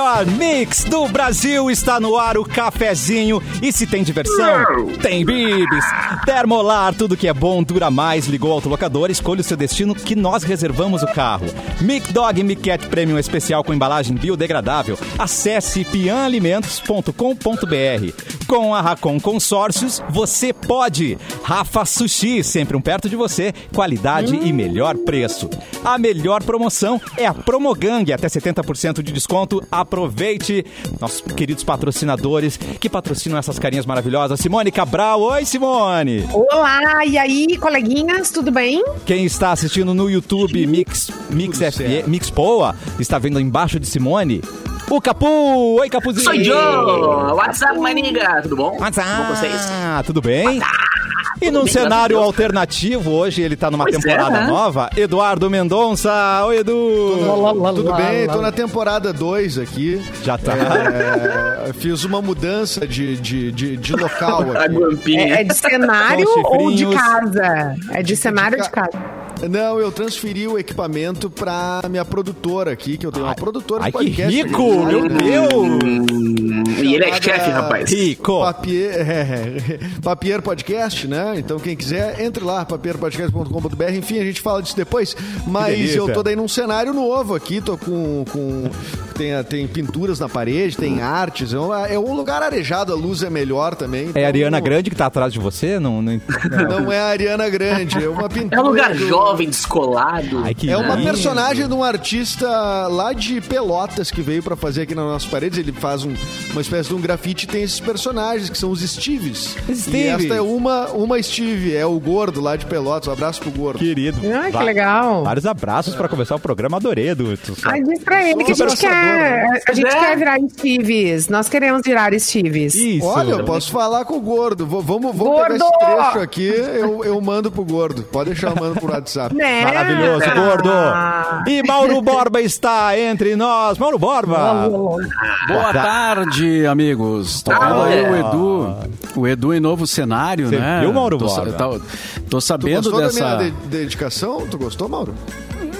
melhor mix do Brasil está no ar, o cafezinho. E se tem diversão, tem bibis. Termolar, tudo que é bom dura mais. Ligou o autolocador, escolha o seu destino que nós reservamos o carro. Mic Dog Mic Cat Premium especial com embalagem biodegradável. Acesse pianalimentos.com.br. Com a Racon Consórcios, você pode. Rafa Sushi, sempre um perto de você, qualidade e melhor preço. A melhor promoção é a Promogang, até 70% de desconto. Aproveite. Nossos queridos patrocinadores que patrocinam essas carinhas maravilhosas. Simone Cabral, oi Simone! Olá, e aí, coleguinhas, tudo bem? Quem está assistindo no YouTube Mix, Mix, F, Mix Poa, está vendo embaixo de Simone o Capu! Oi, Capuzinho! Sou Joe! What's up, maniga? Tudo bom? What's up? Com vocês? Tudo bem? E num cenário alternativo, hoje ele tá numa Pois é, temporada né? nova, Eduardo Mendonça. Oi, Edu! Tudo bem? Tô na temporada 2 aqui. Já tá. É, fiz uma mudança de, de, de, de local aqui. É, é de cenário Com ou de casa? É de cenário ou de ca- casa? Não, eu transferi o equipamento pra minha produtora aqui, que eu tenho uma produtora Ai, de que podcast. rico! aqui, Meu né? Deus! Hum, e ele é chefe, rapaz. Rico! Papier, é, Papier Podcast, né? Então quem quiser, entre lá, papierpodcast.com.br. Enfim, a gente fala disso depois. Mas eu tô daí num cenário novo aqui, tô com. com tem, tem pinturas na parede, tem artes. É um, é um lugar arejado, a luz é melhor também. É então a Ariana não- Grande que tá atrás de você? Não, não... Não é a Ariana Grande, é uma pintura. É um lugar do- jovem, descolado. Ai, que É uma lindo. personagem de um artista lá de Pelotas que veio pra fazer aqui nas nossas paredes. Ele faz um- uma espécie de um grafite e tem esses personagens que são os Steves. Steves. E esta é uma, uma Steve, é o gordo lá de Pelotas. Um abraço pro gordo. Querido. Ai, que legal. Vários abraços pra começar o programa, adorei, Edu. Ai, diz pra ele que a gente quer. A gente É. quer virar Steves. Nós queremos virar Steves. Isso. Olha, eu posso falar com o gordo. Vamos vamos Gordo! pegar esse trecho aqui, eu, eu mando pro gordo. Pode deixar, eu mando pro WhatsApp. Né? Maravilhoso, Ah. gordo. E Mauro Borba está entre nós. Mauro Borba. Boa tarde, amigos. Tô vendo aí o Edu, o Edu em novo cenário, Você né? viu, Mauro tô, Borba? tá- tô Tu sabendo gostou dessa. da minha de- dedicação? Tu gostou, Mauro?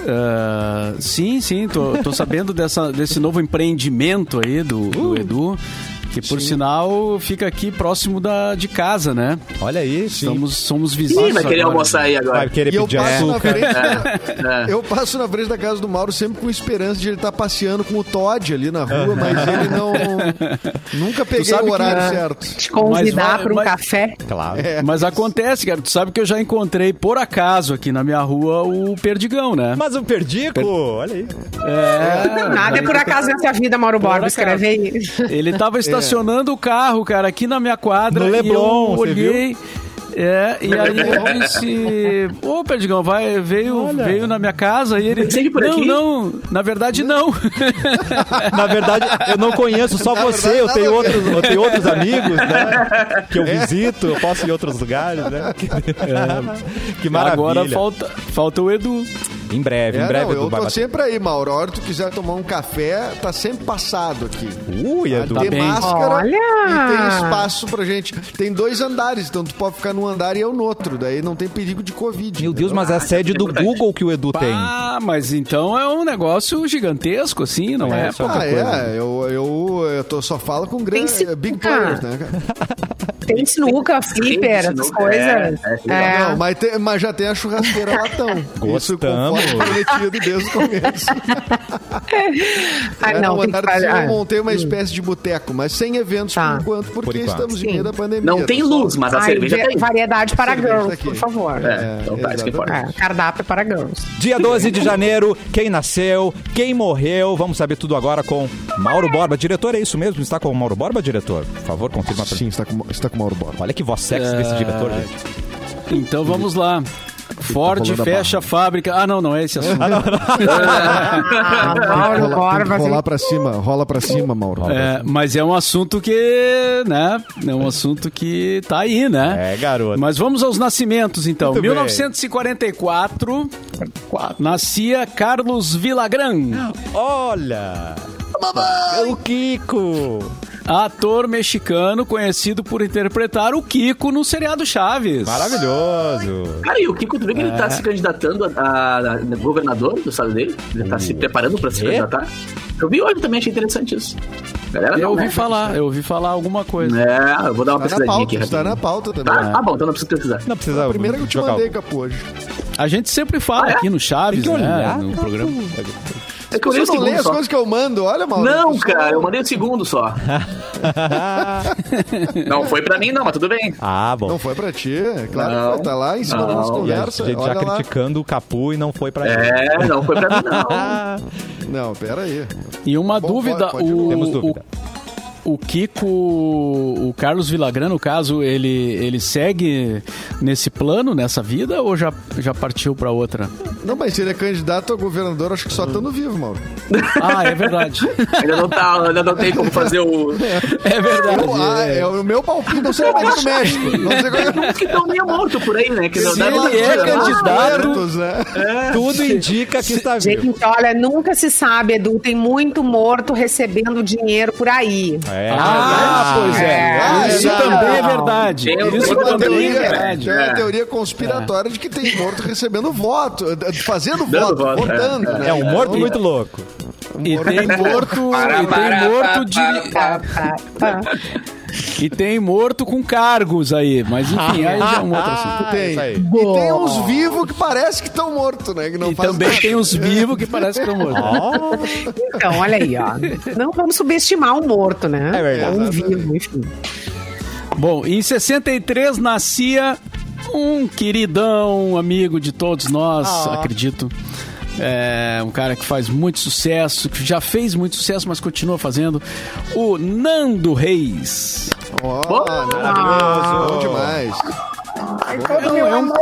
Ah, sim, sim, tô, tô sabendo dessa, desse novo empreendimento aí do, do Edu. Que por sinal fica aqui próximo da, de casa, né? Olha aí. Somos, somos Ih, vizinhos. vai querer agora. almoçar aí Vai agora. querer E eu pedir passo na açúcar. frente. É. Eu passo na frente da casa do Mauro sempre com esperança de ele estar passeando com o Todd ali na rua, mas ele não. Nunca peguei o que- horário Ah, certo. Te convidar vai- para um mas- café. Claro. Mas acontece, cara. Tu sabe que eu já encontrei por acaso aqui na minha rua o Perdigão, né? Mas o Perdico, olha aí. É, Nada é por acaso nessa vida, Mauro Borba. Escreve aí. Ele tava estacionando o carro, cara, aqui na minha quadra. No e Leblon, eu olhei. É, e aí eu disse, ô Perdigão, vai, veio, veio na minha casa e ele. Segue por não, aqui?" não, na verdade não. Na verdade, eu não conheço só Na você. verdade, eu, nada tenho outros, eu tenho outros amigos, né? Que eu visito, eu posso ir em outros lugares, né? Que maravilha. Agora falta, falta o Edu. Em breve, em É, breve, não, eu tô sempre aí, Mauro. A hora que tu quiser tomar um café, tá sempre passado aqui. Ui, Edu. tem bem. máscara Olha! e tem espaço pra gente. Tem dois andares, então tu pode ficar num andar e eu no outro. Daí não tem perigo de Covid. Meu Deus, mas é a sede do Google que o Edu tem. Ah, mas então é um negócio gigantesco, assim, não é? É, pouca Ah, coisa. é. Eu, eu, eu tô, só falo com grandes sinuca. big players, né, cara? Tem sinuca, flipper, essas coisas. é, é, É. Não, mas, tem- mas já tem a churrasqueira latão. Isso Gostamos. conforme prometido desde o começo. Ah, É, não, tem que andar de fazer. cima eu montei uma espécie de boteco, mas sem eventos Tá. por enquanto, porque Por enquanto. estamos em Sim. meio da pandemia. Não tem Tá só- luz, mas a ai, cerveja va- tem. variedade para Cerveja girls, tá aqui. por favor. É, então tá, isso que importa. É, cardápio para girls. Dia 12 de janeiro, quem nasceu, quem morreu, vamos saber tudo agora com Mauro Borba. Diretor, é isso mesmo? Está com o Mauro Borba, diretor? Por favor, confirma pra Sim, está com, está com o Mauro Borba. Olha que voz sexy desse diretor, gente. Então vamos lá. Ford rolando a fecha a fábrica. Ah, não, não é esse assunto. Ah, Mauro Rola, tem rolar pra cima, rola pra cima, Mauro. É, mas é um assunto que, né? É um assunto que tá aí, né? É, garoto. Mas vamos aos nascimentos, então. Muito bem. 1944, nascia Carlos Villagrán. Olha! O Kiko! Ator mexicano conhecido por interpretar o Kiko no seriado Chaves. Maravilhoso. Cara, e o Kiko, tu viu que ele tá se candidatando a, a- a governador do estado dele? Ele tá se preparando pra se candidatar? Eu vi hoje também, achei interessante isso. Galera, Eu não, ouvi né? falar, eu ouvi falar alguma coisa. É, eu vou dar uma Tá pesquisadinha pauta, aqui. está rapidinho. na pauta também. Tá, tá bom, então não precisa pesquisar. Não precisa. A primeira que eu te mandei, Capu, hoje. A gente sempre fala Ah, é? aqui no Chaves, Tem que né? olhar. No programa. É que eu Você o lê segundo as só. coisas que eu mando, olha, Mauro. Não, cara, eu mandei o segundo só. não foi pra mim, não, mas tudo bem. Ah, bom. Não foi pra ti, é claro Não. que foi, tá lá em cima da Não. nossa E a conversa. gente já lá. criticando o Capu e não foi pra ele. É, não foi pra mim, não. Não, pera aí. E uma Bom, dúvida, pode- pode o, Temos dúvida. o Kiko, o Carlos Villagrán, no caso, ele, ele segue nesse plano, nessa vida, ou já, já partiu pra outra? Não, mas se ele é candidato a governador, acho que só estando vivo, Mauro. Ah, é verdade. Ainda não, tá, ainda não tem como fazer o. É verdade. Eu- ah, é o meu palpite, não sei como é no México. Não sei como é que estão meio mortos por aí, né? Que não Se ele é candidato- né? Tudo indica que está vivo. Gente, olha, nunca se sabe, Edu. Tem muito morto recebendo dinheiro por aí. É. Ah, pois é. Ah, Isso é. também é verdade. Tem Isso Tem também é teoria, verdade. tem uma É. teoria conspiratória de que tem morto recebendo voto, fazendo Dando voto, voto, votando. é. né? É um morto muito louco. E tem morto, Para, e tem para, morto de. e tem morto com cargos aí, mas enfim, aí já é um outro assunto. Tem. Isso aí. E tem uns vivos que parece que estão mortos, né? Que não E faz também nada. tem os vivos que parecem que estão mortos. Então, olha aí, ó. Não vamos subestimar o morto, né? É verdade. Um vivo, enfim. Bom, em 63 nascia um queridão, amigo de todos nós, acredito. É um cara que faz muito sucesso, que já fez muito sucesso, mas continua fazendo. O Nando Reis. Ó, Boa. maravilhoso. Bom demais. É um,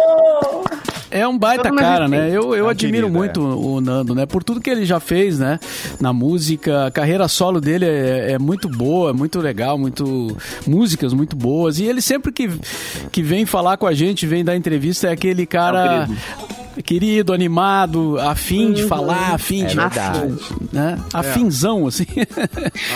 é um baita Todo cara, respeita. né? Eu, eu É um admiro querido, muito o Nando, né? Por tudo que ele já fez, né? Na música, a carreira solo dele é, é muito boa, é muito legal, muito músicas muito boas. E ele sempre que, que vem falar com a gente, vem dar entrevista, é aquele cara querido, animado, afim de falar, afim de verdade. né? Afinzão, assim.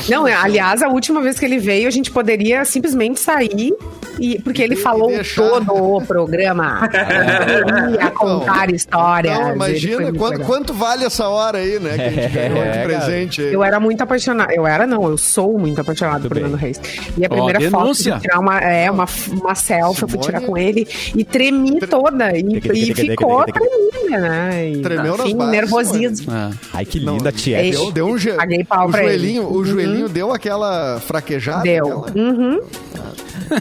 Não, é, aliás, a última vez que ele veio, a gente poderia simplesmente sair, e, porque ele falou todo o programa. Ele ia contar histórias. Então, foi imagina quanto, quanto vale essa hora aí, né? Que a gente ganhou de É, presente. aí. Eu era muito apaixonada. Eu era, não, eu sou muito apaixonada por. Nando Reis. E a primeira foto denúncia. de tirar uma, é, uma, uma selfie, eu fui Simone. tirar com ele e tremi toda. E, e ficou teque, tremida, né? E, Tremeu nas bases, nervosismo. É. Ai, que linda, tia. é- Deu, deu um. Paguei pau o pra ele. joelhinho, O joelhinho deu aquela fraquejada. Deu. aquela- Uhum.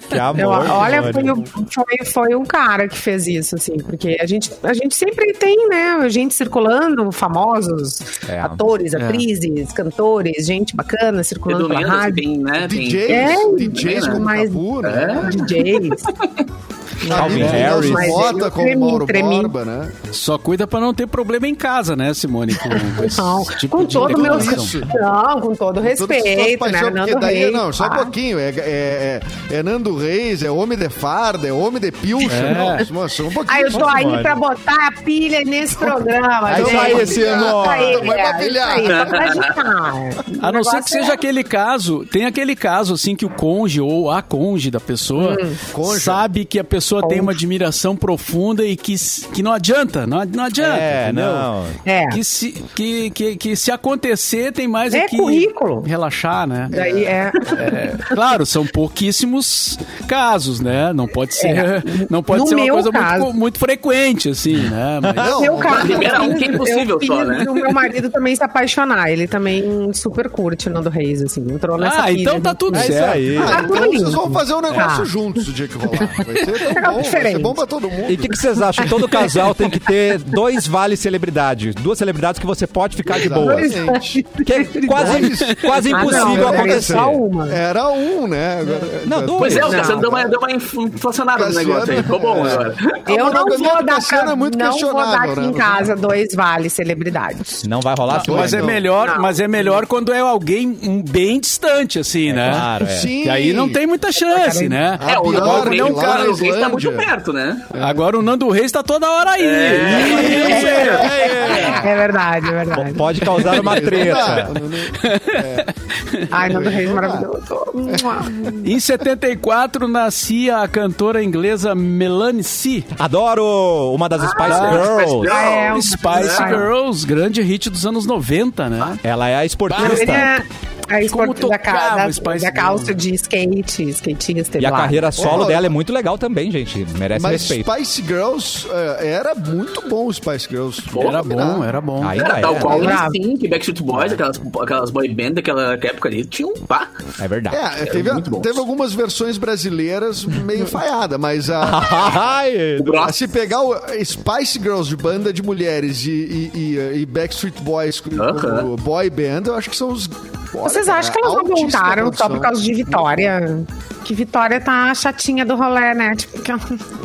Que amor. Eu- olha, foi, foi, foi um cara que fez isso, assim, porque a gente, a gente sempre tem, né, gente circulando, famosos, É. atores, atrizes, cantores, gente bacana circulando pela Predominando, rádio. tem, né? DJs, É, DJs como mas- né? DJs. Calvin Harris. Mota como tremi, Mauro tremi. Borba, né? Só cuida pra não ter problema em casa, né, Simone? Com, com esse Não, tipo com todo o meu não, com todo respeito, né, Nando daí, Reis, não, só um tá? pouquinho. É, é, é, é Nando Reis, é Homem de Farda, é Homem de Pilcha. É. Não, só um pouquinho. Ah, eu tô aí Simone. pra botar a pilha nesse programa. É isso gente. aí, Simone. Isso aí, Vai pra pilhar. aí. A O não ser que seja é- aquele caso, tem aquele caso assim que o cônjuge ou a cônjuge da pessoa Cônjuge. sabe que a pessoa tem uma admiração profunda e que, que não adianta, não, não adianta. É, entendeu? não. É. Que se, que, que, que se acontecer, tem mais É que currículo. relaxar, né? Daí é. É, claro, são pouquíssimos casos, né? Não pode ser, É. não pode No ser uma coisa muito, muito frequente, assim, né? Mas- Não, Meu caso, libera eu um que é impossível eu fiz só, né? O meu marido também se apaixonar. Ele também super curte o Nando Reis, assim. Entrou nessa ah, pilha então tá de- tudo É isso certo. aí. Ah, Tá então tudo vocês vão fazer um negócio Ah. juntos o dia que rolar. Vai ser tão bom, diferente. bom pra todo mundo. E o que, que vocês acham? Todo casal tem que ter dois vales celebridade. Duas celebridades que você pode ficar de boa. Que é quase, quase Ah, não, impossível era acontecer. Só uma. Era um, né? Agora, Não, dois. Pois é, o Não. Cassiano deu uma, deu uma inflacionada no negócio aí. Ficou bom é. agora. Eu não vou dar, pra, é muito não vou dar aqui né? em casa dois vales celebridades. Não vai rolar, Simone? Mas é Não. melhor, Não. mas é melhor quando é alguém bem distante, assim, né? Claro, é. Sim. Que aí não tem muita chance, né? É, o Nando é Reis um o cara tá muito perto, né? Agora o Nando Reis tá toda hora aí. É verdade, é verdade. Pode causar uma treta. Ai, Nando Reis maravilhoso. Em 74 nascia a cantora inglesa Melanie C. Adoro uma das Spice Ah, Girls. Spice Girls. É, o- Spice é. Girls, grande hit dos anos 90, né? Ela é a esportista. É a Como da, tocava da, o Spice da calça de skate, skatista. E a lá. carreira solo Pô, dela é muito legal também, gente. Merece Mas respeito. Spice Girls eh, era muito bom o Spice Girls. Era bom, era bom. Ainda Era é. tal qual Bravo. o que Backstreet Boys, aquelas, aquelas boy band daquela época ali, tinha um pá. É verdade. É, teve, bom. teve algumas versões brasileiras meio falhada, mas a, Ai, Grosso. se pegar o Spice Girls de banda de mulheres e, e, e- e Backstreet Boys como Aham. boy band, eu acho que são os. Vocês cara, acham que elas não voltaram só por causa de Vitória? Que Vitória tá chatinha do rolê, né? Tipo, que...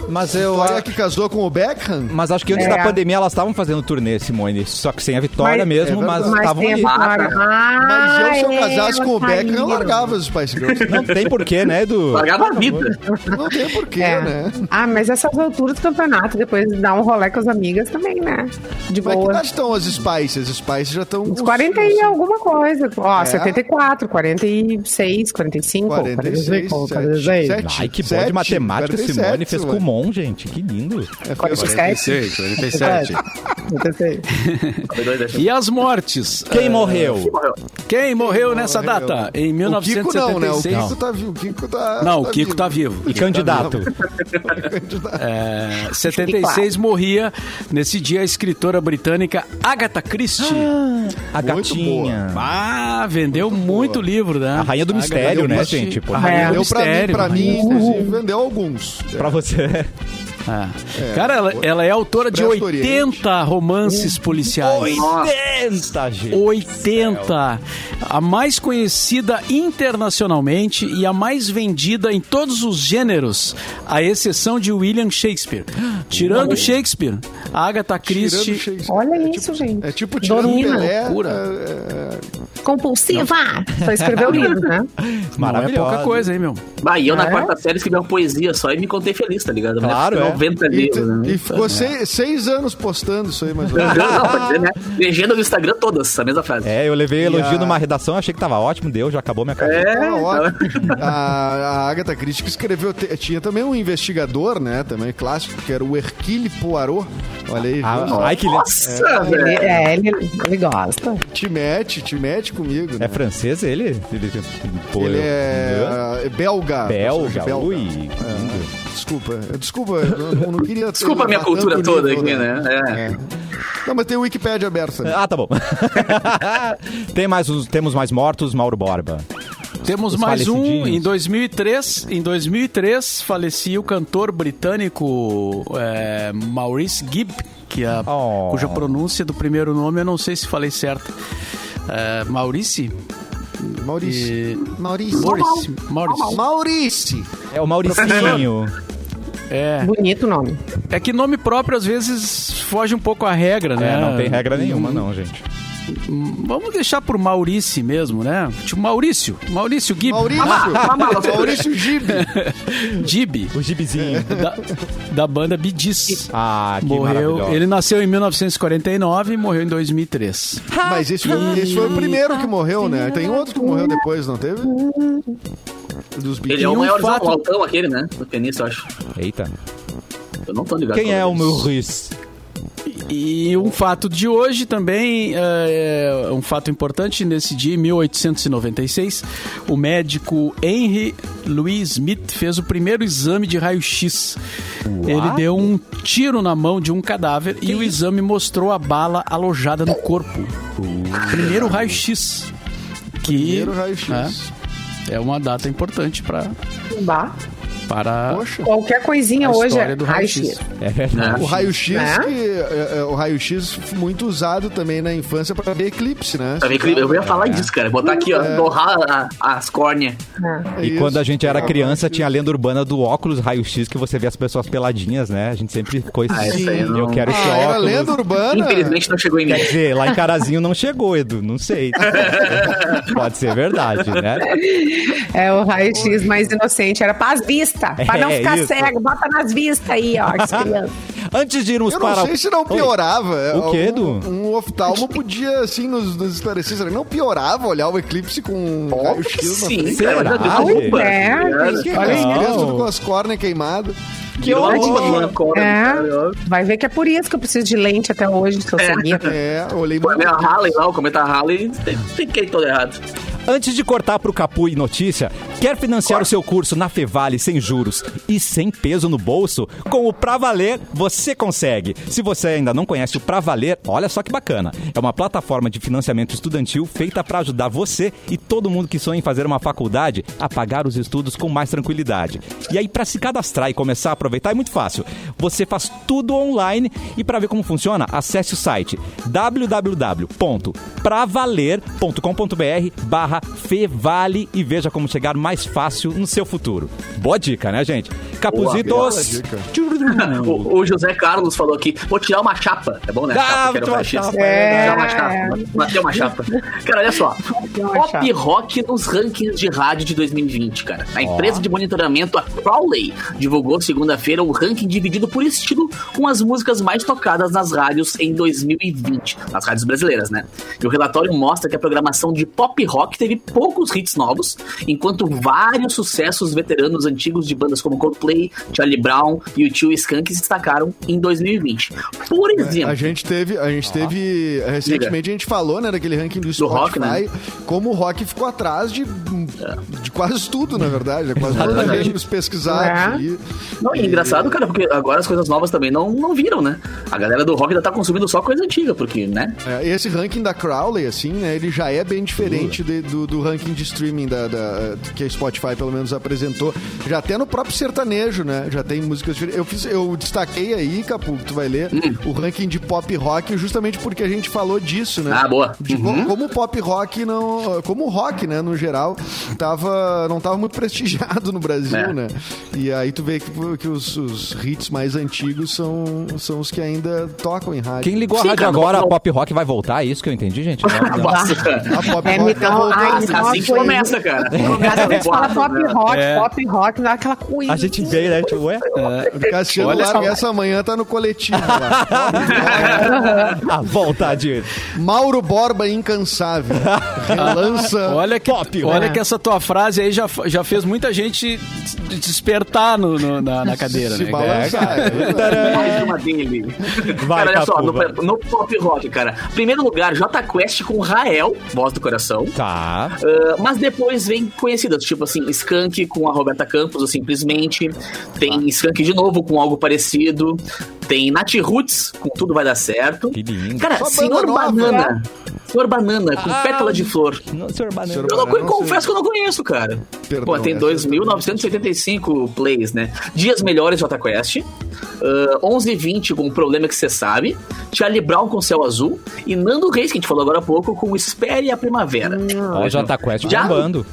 mas eu. Vitória que casou com o Beckham? Mas acho que antes É. da pandemia elas estavam fazendo turnê, Simone. Só que sem a vitória Mas- mesmo, é mas. Mas estavam ali. Vitória. Ah, Mas eu, se eu é, casasse com o Beckham, eu largava os Spice Girls. Não tem porquê, né, Edu? Largava a vida. Não tem porquê, É. né? Ah, mas essas alturas do campeonato, depois dar um rolê com as amigas também, né? De Mas que boa. idade estão as Spices? As Spices já estão. Uns 40 e alguma coisa. Ó, É? 74, 46, 45, 46, 46. 7. Ai, que bom Sete, de matemática, 47, Simone. Fez Simone. Kumon, gente. Que lindo. É, 47. 47. 46. E as mortes? Quem Ah, morreu? Morreu. Quem morreu nessa morreu? data? Em O Kiko não, né? O 1976. Kiko tá vivo. O Kiko tá. Não, o Kiko tá vivo. E candidato? É, 76 morria nesse dia a escritora britânica Agatha Christie. A Muito gatinha. Ah, vendeu muito livro, né? A rainha do mistério, né, gente? Pô, A rainha do Deu pra mim, mistério. pra mim, inclusive, vendeu alguns. Pra você. Ah. Cara, ela, ela é autora de Expresso 80 romances policiais. 80, gente. 80. A mais conhecida internacionalmente e a mais vendida em todos os gêneros, à exceção de William Shakespeare. Tirando Shakespeare, a Agatha Tirando Christie. Olha É isso, tipo- gente. É tipo tirando Dormina. Pelé. Loucura. é, é, Compulsiva! Só escreveu livro, né? Não é Maravilhosa. pouca coisa, hein, meu? Bah, e eu na É? quarta série escrevi uma poesia só e me contei feliz, tá ligado? Claro, é. 90 E, livros, né? e ficou seis, seis anos postando isso aí, mais ou Não, menos. não, pode dizer, né? Legenda do Instagram todas, essa mesma frase. É, eu levei elogio a- numa redação, achei que tava ótimo, deu, já acabou minha carreira. É, ótimo. a, a Agatha Christie que escreveu. tinha também um investigador, né? Também clássico, que era o Hercule Poirot. Olha aí, Ah, viu? ai, que lindo. Nossa, Ele, velho. é, ele, ele gosta. te mete, te mete comigo. É né? francês ele? Ele, pô, Ele eu- é, é belga. Belga, belga. ui. É, desculpa, desculpa, eu não, não queria. Desculpa a minha cultura toda aqui, né? É. Não, mas tem o Wikipedia aberto. também. Ah, tá bom. Tem mais, os- temos mais mortos, Mauro Borba. Temos Os mais um. Em 2003, em 2003 falecia o cantor britânico é, Maurice Gibb, que a, Oh. cuja pronúncia do primeiro nome eu não sei se falei certo. É, Maurice? Maurício. E- Maurício. Maurice. Maurice. Maurício. É o Mauricinho. É, Bonito o nome. é que nome próprio às vezes foge um pouco a regra, né? É, não tem regra nenhuma, não, gente. Vamos deixar por Maurice mesmo, né? Tipo Maurício. Maurício Gibb. Maurício. Maurício Gibi. Gibb. O gibizinho. Da, da banda Gees. Ah, que Morreu. Ele nasceu em 1949 e morreu em 2003. Mas esse foi, esse foi o primeiro que morreu, né? Tem outro que morreu depois, não teve? Dos Ele é o um maior fato- o altão aquele, né? Do tenista, eu acho. Eita. Eu não tô ligado. Quem é o meu Maurice? E um fato de hoje também, é, é um fato importante, nesse dia, em 1896, o médico Henry Louis Smith fez o primeiro exame de raio-x. Ele deu um tiro na mão de um cadáver e o exame mostrou a bala alojada no corpo. Primeiro raio-x. Que Primeiro raio-x. é, é uma data importante para. Para Poxa. Qualquer coisinha a hoje é do raio-x. É verdade. O raio-x, Né? é, é, o raio-x muito usado também na infância para ver eclipse, né? Tá vendo que Eu ia falar disso, cara. Botar aqui, ó, torrar a- as córneas. É. E Isso. quando a gente era criança, tinha a lenda urbana do óculos raio-x que você vê as pessoas peladinhas, né? A gente sempre ficou esse. Ah, não- Eu quero esse Ah, era óculos. lenda urbana? Infelizmente não chegou em mim. Quer dizer, lá em Carazinho não chegou, Edu. Não sei. Pode ser verdade, né? É, o raio-x mais inocente era paz vista. Vista. Pra não É, ficar isso. cego, bota nas vistas aí, ó, as crianças. Antes de irmos Eu não para. sei se não Oi. piorava. O quê, um, Edu? um oftalmo podia, assim, nos, nos esclarecer. Será que não piorava olhar o eclipse com um Óbvio raio-x que na sim, frente? Será, gente? Desculpa. É? Olha Não. com as córneas queimadas. Que horror. É, vai ver que é por isso que eu preciso de lente até hoje, se eu É. sabia. É, olhei Pô, muito. a Harley lá, o cometa Harley, tem, tem que ir todo errado. Antes de cortar pro Capu e notícia, quer financiar o seu curso na Fevale sem juros e sem peso no bolso? Com o Pra Valer, você consegue. Se você ainda não conhece o Pra Valer, olha só que bacana. É uma plataforma de financiamento estudantil feita para ajudar você e todo mundo que sonha em fazer uma faculdade a pagar os estudos com mais tranquilidade. E aí, para se cadastrar e começar a aproveitar, é muito fácil. Você faz tudo online e para ver como funciona, acesse o site www.pravaler.com.br barra Fevale e veja como chegar mais fácil no seu futuro. Boa dica, né, gente? Capuzitos. O, o José Carlos falou aqui, vou tirar uma chapa. É bom, né? Ah, Chapa, uma chapa, é. Tirar uma chapa. Bateu uma chapa. Cara, olha só. Pop chapa. Rock nos rankings de rádio de 2020, cara. A empresa de monitoramento, a Crowley, divulgou segunda-feira o ranking dividido por estilo com as músicas mais tocadas nas rádios em 2020. Nas rádios brasileiras, né? E o relatório mostra que a programação de pop rock teve poucos hits novos, enquanto vários sucessos veteranos antigos de bandas como Coldplay, Charlie Brown e o Tio Skunk se destacaram em 2020. Por exemplo, A gente teve, a gente teve recentemente a gente falou, né, daquele ranking do Spotify, rock, né? como o rock ficou atrás de, de quase tudo, na verdade, é quase todos os gêneros pesquisados. É. Não, e é engraçado, cara, porque agora as coisas novas também não, não viram, né? A galera do rock ainda tá consumindo só coisa antiga, porque, né? É, esse ranking da Crowley, assim, né, ele já é bem diferente de- do, do ranking de streaming da, da- que a Spotify, pelo menos, apresentou. Já até no próprio sertanejo, né, já tem músicas diferentes. Eu, fiz, eu destaquei aí, Capu, que tu vai ler, o ranking de pop rock, justamente porque a gente falou disso, né? Ah, boa. De co- como o pop rock não. Como o rock, né, no geral, tava, não tava muito prestigiado no Brasil, É. né? E aí tu vê que, que os, os hits mais antigos são, são os que ainda tocam em rádio. Quem ligou a Sim, rádio cara, agora, não- a Pop Rock vai voltar? É isso que eu entendi, gente? Não, não. A pop É, rock então, tá voltando. ai, assim que nossa, começa, cara. Cada vez fala pop rock, É. pop rock, dá aquela coisa. A gente veio, né? Tipo, ué? O Cassiano Olha larga só. essa manhã, tá no coletivo lá. A vontade. Mauro Borba incansável. Relança. Olha que, Pop, olha né? que essa tua frase aí já, já fez muita gente despertar no, no- na, na cadeira, se né? balançar. Mais uma dele. Vai, cara, olha só, no, no pop rock, cara. Primeiro lugar, J Quest com Rael, voz do coração. Tá. Ah, mas depois vem conhecidas, tipo assim, Skank com a Roberta Campos, ou simplesmente. Tem Skank de novo com algo parecido. Tem Nat Roots com Tudo Vai Dar Certo. Que lindo. Cara, Só Senhor nova, Banana. Senhor Banana com Ah, Pétala de Flor. Não, senhor Banana. Senhor Eu não, Banana, não confesso sei. que eu não conheço, cara. Perdão, Pô, tem essa 2.975 plays, né? Dias Melhores Jota Quest. Uh, 11h20 com o Problema Que Você Sabe. Charlie Brown com Céu Azul. E Nando Reis, que a gente falou agora há pouco, com Espere a Primavera. O Jota Quest Já- bombando.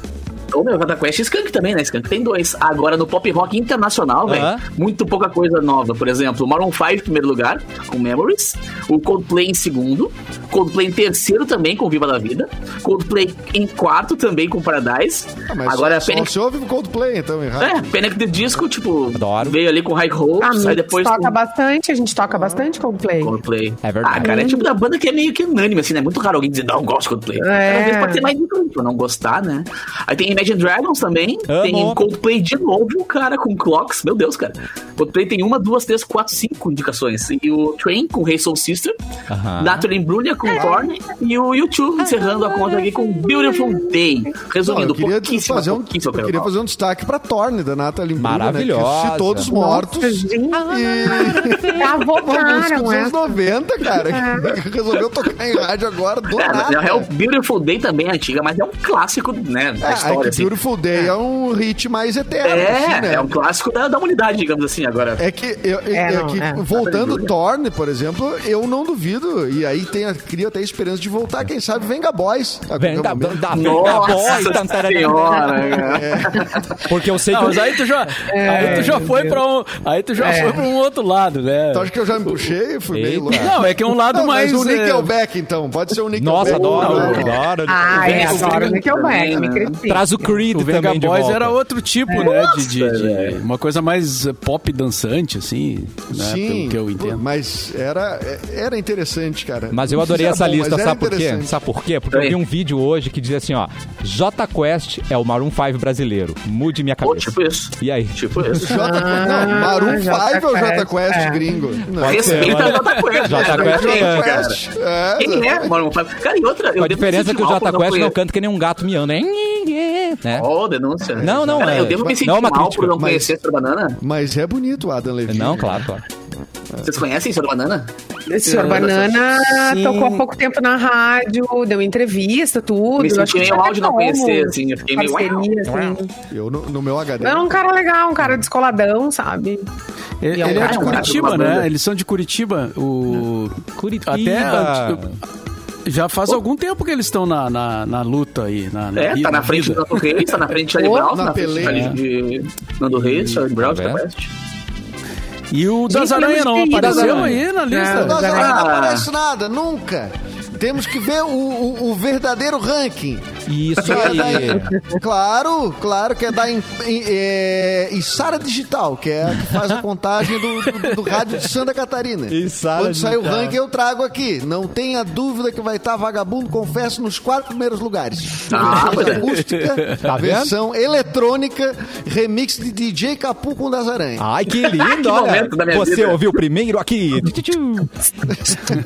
Ou meu, Jota Quest e Skank também, né? Skank tem dois. Agora no pop rock internacional, velho, Aham. muito pouca coisa nova. Por exemplo, o Maroon 5 em primeiro lugar, com Memories. O Coldplay em segundo. Coldplay em terceiro também, com Viva da Vida. Coldplay em quarto também, com Paradise. Ah, mas Agora só, Panic... só se ouve o Coldplay, então, errado. É, Panic! the Disco, tipo, Adoro. veio ali com High A Hopes, aí Mix depois toca com bastante, a gente toca bastante Coldplay. Coldplay. É verdade. Ah, cara, é tipo da banda que é meio que unânime, assim, né? Muito raro alguém dizer, não, gosto de Coldplay. É. Às vezes pode ser mais difícil pra não gostar, né? Aí tem Imagine Dragons também. Amo. Tem Coldplay de novo, cara, com Clocks. Meu Deus, cara. Coldplay tem uma, duas, três, quatro, cinco indicações. E o Train com Hey Soul Sister. Aham. Natalie Imbruglia com Korn. E o YouTube encerrando a conta aqui com Beautiful Day. Não, Resumindo, eu queria pouquíssimo, fazer um, pouquíssimo eu queria fazer um destaque pra Torne, da Nathalie Imbruglia, Maravilhosa. Né? Que todos Nossa, mortos. gente. E... Avocaram, Música dos é. anos 90, cara. que Resolveu tocar em rádio agora do É, nada. na real, Beautiful Day também é antiga, mas é um clássico, né, da É, é história, assim. Beautiful Day é um hit mais eterno, É, assim, né? é um clássico da, da humanidade, digamos assim, agora. É que, eu, é, É, não, que é. voltando Torne, por exemplo, eu não duvido. E aí tem, a- cria até a esperança de voltar, quem sabe Venga Boys. a Vem qualquer da, momento. da, da Nossa boy, tan, taran, senhora, cara. Porque eu sei Não, que. mas aí tu já, aí tu já foi pra um, aí tu já É. foi pra um outro lado, né? Tu acha que eu já me puxei? Fui meio Eita. louco. Não, é que é um lado Não, mais mas o é, Nickelback, então. Pode ser o Nickelback. Nossa, adoro, adoro. Ah, é, adoro sim, Nickelback, me né? cresci. Traz o Creed O também de Boys volta. era outro tipo, É. né? De, de- Nossa, de- velho. uma coisa mais eh, pop dançante, assim, né? Sim, Pelo que eu entendo. mas era, era interessante, cara. Mas eu adorei essa bom, lista, sabe por quê? Sabe por quê? Porque eu Oi. vi um vídeo hoje que dizia assim, ó, J Quest é o Maroon 5 brasileiro. Mude minha cabeça. tipo isso. E aí? Tipo isso. J, não, Maroon 5 Jota é o J Quest, é. gringo. Não. Respeita Jota Quest. Né? Quest é cara? É, Quem é, Maroon 5? Cara, e outra... A diferença me que o J Quest não canta que nem um gato miando, né? Né? Oh, denúncia. Não, não, Cara, é- eu devo me sentir não é mal crítica, por não mas- conhecer Sr. Banana? Mas é bonito o Adam Levine. Não, claro, claro. Vocês conhecem Sr. Banana? O senhor Banana Sim. tocou há pouco tempo na rádio, deu entrevista, tudo. Me Eu acho senti que meio mal de não conhecer, assim. Eu fiquei meio... parceria, assim. Eu, no, no meu HD. Era um cara legal, um cara descoladão, sabe? Ele, é um ele é cara- de é um Curitiba, de uma né? Eles são de Curitiba. O... Curitiba. Até... Já faz algum tempo que eles estão na, na, na luta aí. Na, na É, tá na frente do. Nando Reis, tá na frente de Charlie Brown, na tá na frente peleia. de Nando Reis, Charlie Brown, Tá. E o das Aranha não apareceu Das Aranha. aí na É, lista. Nós Mas não Ah. aparece nada, nunca. Temos que ver o, o- o verdadeiro ranking. Isso aí. claro, claro que é da é, Isara Digital, que é a que faz a contagem do, do- do rádio de Santa Catarina. Içara Quando sair o ranking, eu trago aqui. Não tenha dúvida que vai estar vagabundo, confesso, nos quatro primeiros lugares. Ah, Versão é. acústica, Tá vendo? versão eletrônica, remix de DJ Capu com das Aranhas. Ai, que lindo, Que olha. momento da minha Você vida. ouviu primeiro aqui.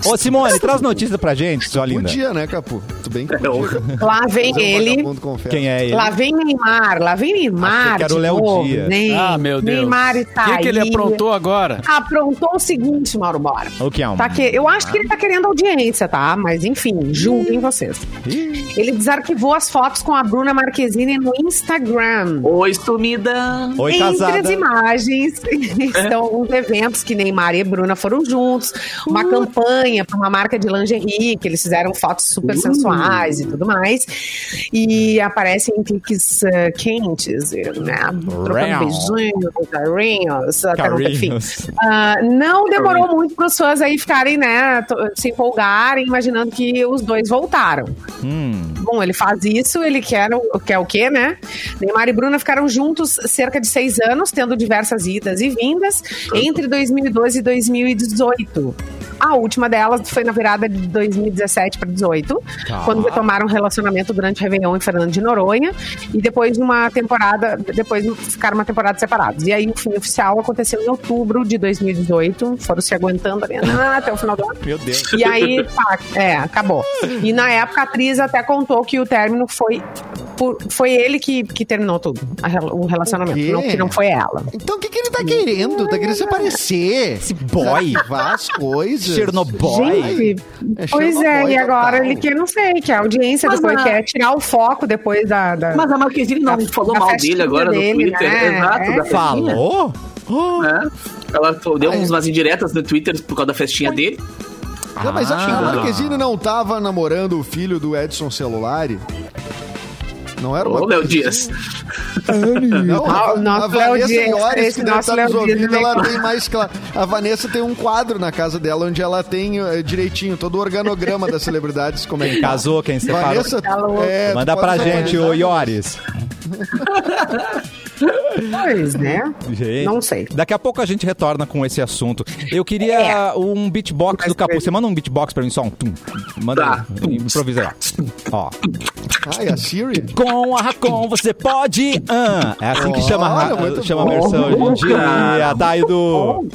Ô, Simone, traz notícia pra gente, sua linda. Podia, né, Capu? Tudo bem. Lá vem Um ele. Quem é ele? Lá vem Neymar, lá vem Neymar. Achei que era o Léo Dias. né? Ah, meu Deus. Neymar O está que, que ele aprontou agora? Aprontou o seguinte, Mauro Bora. O que é um? Tá que, eu acho que ele tá querendo audiência, tá? Mas enfim, julguem vocês. Ele desarquivou as fotos com a Bruna Marquezine no Instagram. Oi, sumida. Oi, Entre casada. as imagens estão alguns eventos que Neymar e Bruna foram juntos, uma campanha para uma marca de lingerie, que eles fizeram fotos super sensuais e tudo mais. E aparecem em cliques eh, quentes, né? Trocando beijinhos, carinhos, até não- enfim. Carinhos. Ah, não demorou muito para os fãs aí ficarem, né, se empolgarem, imaginando que os dois voltaram. Hum. Bom, ele faz isso, ele quer o, quer o quê, né? Neymar e Bruna ficaram juntos cerca de seis anos, tendo diversas idas e vindas, entre 2012 e 2018. A última delas foi na virada de 2017 para 2018, Tá. quando retomaram um relacionamento durante Réveillon em Fernando de Noronha, e depois de uma temporada, depois ficaram uma temporada separados. E aí o fim oficial aconteceu em outubro de 2018, foram se aguentando ali, até o final do ano. Meu Deus. E aí, pá, é, acabou. E na época a atriz até contou que o término foi. Por- foi ele que, que terminou tudo, a o relacionamento, O não, que não foi ela. Então o que, que ele tá querendo? Tá querendo se aparecer. Esse boy. as coisas. Chernobyl. Gente, é pois é, e agora total. ele quer, não sei, que a audiência Mas depois a- quer tirar o foco depois da. da Mas a Marquezine não Da- falou da mal dele agora dele, no Twitter. né? Exato, É. da. Falou? né? Ela deu umas indiretas no Twitter por causa da festinha dele. Não, mas acho que Ah. a Marquezine não tava namorando o filho do Edson Celulari? Não era uma Ô, Léo Dias. assim? Não, a, o nosso a Vanessa Léo Dias, Iores, que deve estar nos ouvindo, ela tem mais claro. A Vanessa tem um quadro na casa dela onde ela tem eh, direitinho todo o organograma das celebridades, como é que. Casou, quem separou? Vanessa, Tá é, Manda pra gente, atualizar. ô Iores. Pois, né? Gente, Não sei. Daqui a pouco a gente retorna com esse assunto. Eu queria É. um beatbox do Capu. Você manda um beatbox pra mim só um. Tum. Manda Tá. aí. Improvisa aí, ó. Ó. Ai, a Siri? Com a Racon você pode. Ah, é assim que chama, a- Olha, chama a versão hoje em dia. Tá, Edu?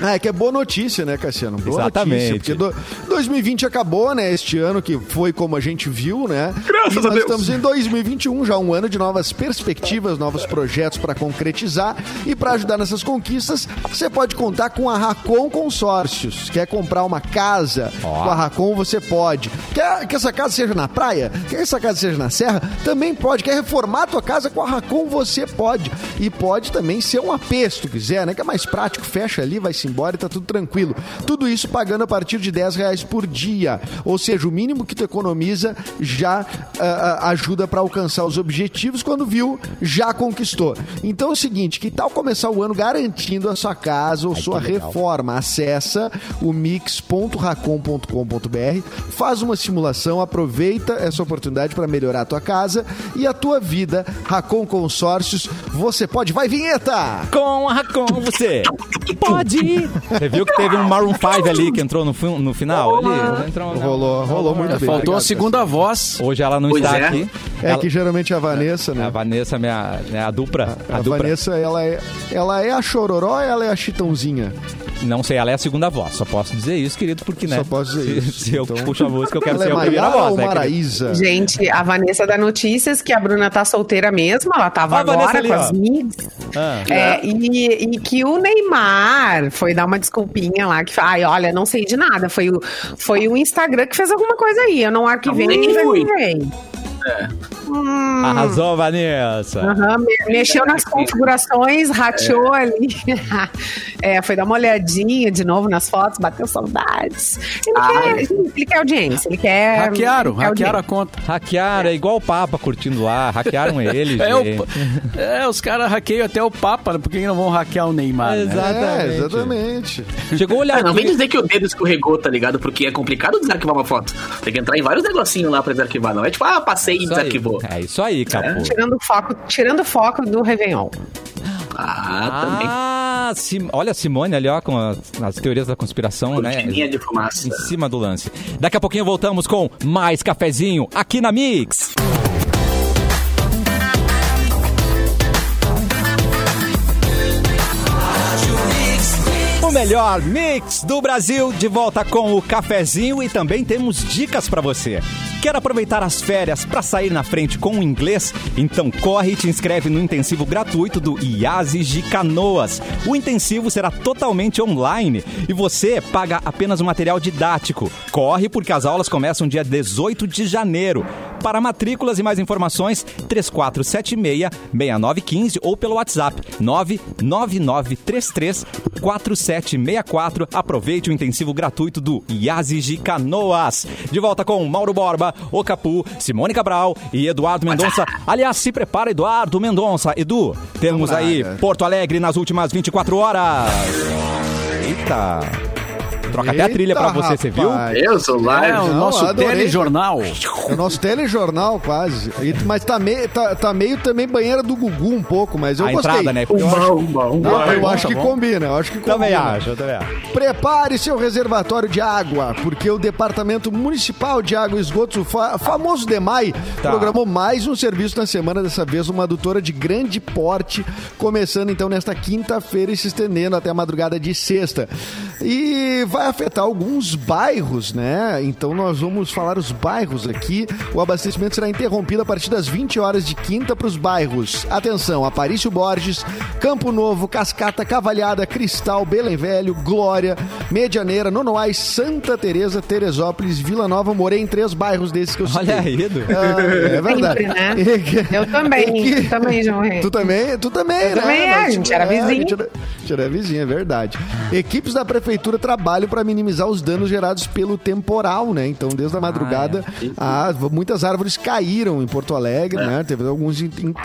Ah, é que é boa notícia, né, Cassiano? Boa Exatamente. notícia. Porque do- 2020 acabou, né? Este ano que foi como a gente viu, né? Graças e a nós Deus. estamos em 2021, já um ano de novas perspectivas, novos projetos para concretizar. E para ajudar nessas conquistas, você pode contar com a Racon Consórcios. Quer comprar uma casa? Ó. Com a Racon você pode. Quer que essa casa seja na praia? Quer que essa casa seja na serra? Também pode. Quer reformar a tua casa com a Racon? Você pode. E pode também ser um AP, se tu quiser, né? Que é mais prático. Fecha ali, vai-se vai-se embora e tá tudo tranquilo. Tudo isso pagando a partir de 10 reais por dia. Ou seja, o mínimo que tu economiza já ah, ajuda para alcançar os objetivos. Quando viu, já conquistou. Então é o seguinte, que tal começar o ano garantindo a sua casa ou sua reforma? Acessa o mix.racon.com.br, faz uma simulação, aproveita essa oportunidade para melhorar a tua casa e a tua vida. Racon Consórcios, você pode. Vai, vinheta! Com a Racon, você pode. Você viu que teve um Maroon 5 ali que entrou no, no final? Ali, entrou? Rolou, rolou muito bem. Faltou Obrigado, a segunda voz. Hoje ela não Pois está é. aqui. É Ela- que geralmente é a Vanessa, É né? a Vanessa, minha, né, a dupla. A, A dupla. Vanessa, ela é, ela é a chororó ou ela é a chitãozinha? Não sei, ela é a segunda voz. Só posso dizer isso, querido, porque, né? Só posso dizer se, isso. Se eu Então- puxo a música, eu quero ela ser é a primeira voz, né? Maraísa? Gente, a Vanessa dá notícias que a Bruna tá solteira mesmo. Ela tava a agora ali, com ó. as migs. Ah. É, e, e que o Neymar foi dar uma desculpinha lá, que ai, olha, não sei de nada. Foi o, foi o Instagram que fez alguma coisa aí. Eu não arquivei Não, nem nem fui. Hum, Arrasou, Vanessa. me- mexeu nas configurações, rateou ali. É, foi dar uma olhadinha de novo nas fotos, bateu saudades. Ele, Ai. quer, ele quer audiência, ele quer. Hackearam, ele quer hackearam a audiência. conta. Hackearam, é igual o Papa curtindo lá. Hackearam ele, É, o- é, os caras hackeiam até o Papa, né? por que não vão hackear o Neymar? né? Exato. É, Exatamente. exatamente. Chegou a olhar Ah, não vem aqui. dizer que o dedo escorregou, tá ligado? Porque é complicado desarquivar uma foto. Tem que entrar em vários negocinhos lá pra desarquivar. Não é tipo, ah, passei e Isso É isso aí, capô. Tirando o foco, tirando o foco do Réveillon. Ah, também. Ah, Sim- olha a Simone ali, ó, com as, as teorias da conspiração, né? Cortininha de fumaça. Em cima do lance. Daqui a pouquinho voltamos com mais cafezinho aqui na Mix. O melhor mix do Brasil, de volta com o cafezinho e também temos dicas pra você. Quer aproveitar as férias para sair na frente com o inglês? Então corre e te inscreve no intensivo gratuito do IASIS de Canoas. O intensivo será totalmente online e você paga apenas o material didático. Corre porque as aulas começam dia 18 de janeiro. Para matrículas e mais informações, 3476-6915 ou pelo WhatsApp 999334764. Aproveite o intensivo gratuito do IASIS de Canoas. De volta com Mauro Borba, O Capu, Simone Cabral e Eduardo Mendonça. Aliás, se prepara, Eduardo Mendonça. Edu, temos aí cara. Porto Alegre nas últimas 24 horas. Eita! Troca até a trilha pra você, você viu? rapaz. Eu sou É, live. o Não, nosso adorei. telejornal. É o nosso telejornal, quase. E- Mas tá meio, tá, tá meio também banheira do Gugu um pouco, mas eu a gostei. entrada, né? Um bom, um bom, um Não, bom. eu acho tá que bom. combina, eu acho que combina. Também acho, eu também acho. Prepare seu reservatório de água, porque o Departamento Municipal de Água e Esgotos, o fa- famoso DEMAI, Tá. programou mais um serviço na semana, dessa vez uma adutora de grande porte, começando então nesta quinta-feira e se estendendo até a madrugada de sexta. E vai afetar alguns bairros, né? Então nós vamos falar os bairros aqui. O abastecimento será interrompido a partir das 20 horas de quinta para os bairros. Atenção, Aparício Borges, Campo Novo, Cascata, Cavalhada, Cristal, Belém Velho, Glória, Medianeira, Nonoais, Santa Teresa, Teresópolis, Vila Nova. Morei em três bairros desses que eu citei. Olha aí, Edu. Ah, é verdade. Sempre, né? Eu também, eu também já morri. Tu também, tu também, né? também é, a gente era vizinho. A gente era, a gente era vizinho, é verdade. Equipes da prefeitura trabalham para minimizar os danos gerados pelo temporal, né? Então, desde a madrugada, ah, muitas árvores caíram em Porto Alegre, né? Teve algumas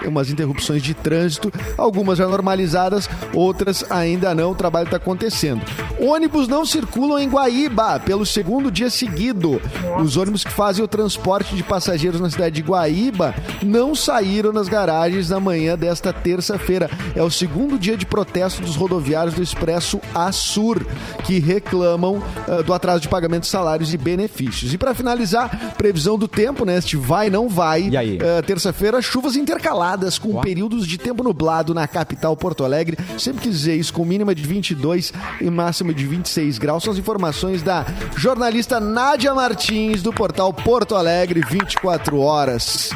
umas interrupções de trânsito, algumas já normalizadas, outras ainda não. O trabalho está acontecendo. Ônibus não circulam em Guaíba pelo segundo dia seguido. Os ônibus que fazem o transporte de passageiros na cidade de Guaíba não saíram nas garagens na manhã desta terça-feira. É o segundo dia de protesto dos rodoviários do Expresso Assur, que reclamam ah, do atraso de pagamento de salários e benefícios. E para finalizar, previsão do tempo, né? Este vai, não vai. E aí? Ah, terça-feira, chuvas intercaladas com períodos de tempo nublado na capital Porto Alegre. Sempre quis dizer isso, com mínima de 22 e máxima de 26 graus. São as informações da jornalista Nádia Martins, do portal Porto Alegre 24 Horas.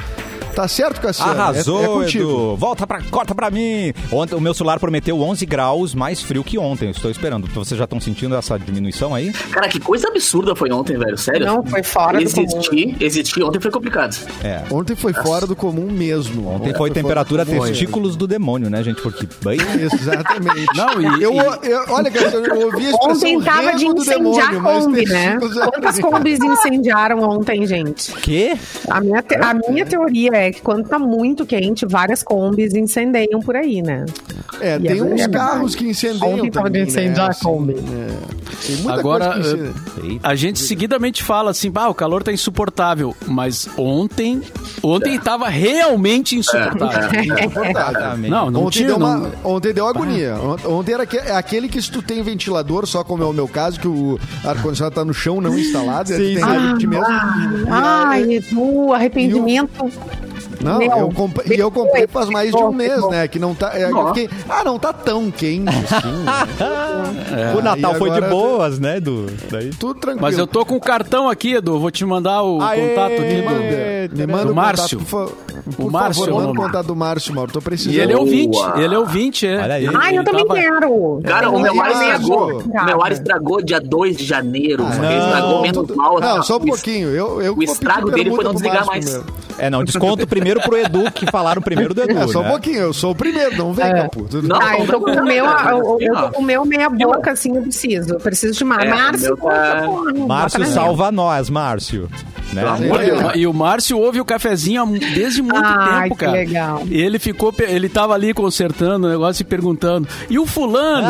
Tá certo, Cassiano. Arrasou, é, é contigo. Edu. Volta pra, corta pra mim. Ontem, o meu celular prometeu 11 graus mais frio que ontem. Estou esperando. Vocês já estão sentindo essa diminuição aí? Cara, que coisa absurda foi ontem, velho. Sério? Não, foi fora do comum. Existir, existir ontem foi complicado. É. Ontem foi fora do comum mesmo. Ontem foi temperatura testículos do demônio, né, gente? Porque. Bem... Exatamente. Não, e- eu, e- eu- olha, Cassiano, eu ouvi a expressão Ontem tava de incendiar demônio, Kombi, né? é- Quantas combis incendiaram ontem, gente? Quê? A minha, te- a minha teoria é que quando tá muito quente, várias combis incendeiam por aí, né? É, E tem é uns verdade. carros que incendeiam Ontem tava de também, incendiar né? a Kombi. é. Tem muita Agora, coisa que eh, a gente seguidamente fala assim, ah, o calor tá insuportável. Mas ontem, ontem tava realmente insuportável. Insuportável. Não, não ontem, tinha. deu não- uma, ontem deu agonia. Ont- Ontem era aque- aquele que se tu tem ventilador, só como é o meu caso, que o ar-condicionado tá no chão, não instalado, tu tem de ti mesmo. E Ai, Edu, arrependimento. Não, Meu, eu comp- e eu comprei faz mais de um mês, né? Que não tá. é, fiquei, ah, não tá tão quente assim. né? o Natal foi de boas, né, Edu? Daí... Tudo tranquilo. Mas eu tô com o cartão aqui, Edu. Vou te mandar o Aê, contato aqui do. manda. Me manda do o Márcio. Contato, por fa- por Márcio favor, é o manda o contato do Márcio, Mauro. Tô precisando. E ele é ouvinte. Boa. Ele é ouvinte, é. Olha aí. Ele- Ai, eu também tava- quero. Cara, o Não, meu ar estragou. O meu ar estragou dia 2 de janeiro. Ah, Ele estragou menos mal. Não, tá? só um O pouquinho. Eu, eu o estrago dele foi não desligar mais. É, não, desconto primeiro pro Edu, que falaram primeiro do Edu, É, só um né? pouquinho. Eu sou o primeiro, não vem, É. Capu. Não. Ah, eu tô com o meu, eu, eu tô com o meu meia boca, assim, eu preciso. Eu preciso de mais. É, Márcio, tá- Márcio salva nós, Márcio. Né? E o-. E Márcio ouve o cafezinho desde muito Ai, tempo, que cara. legal. Ele ficou, ele tava ali consertando o negócio e perguntando: e o fulano?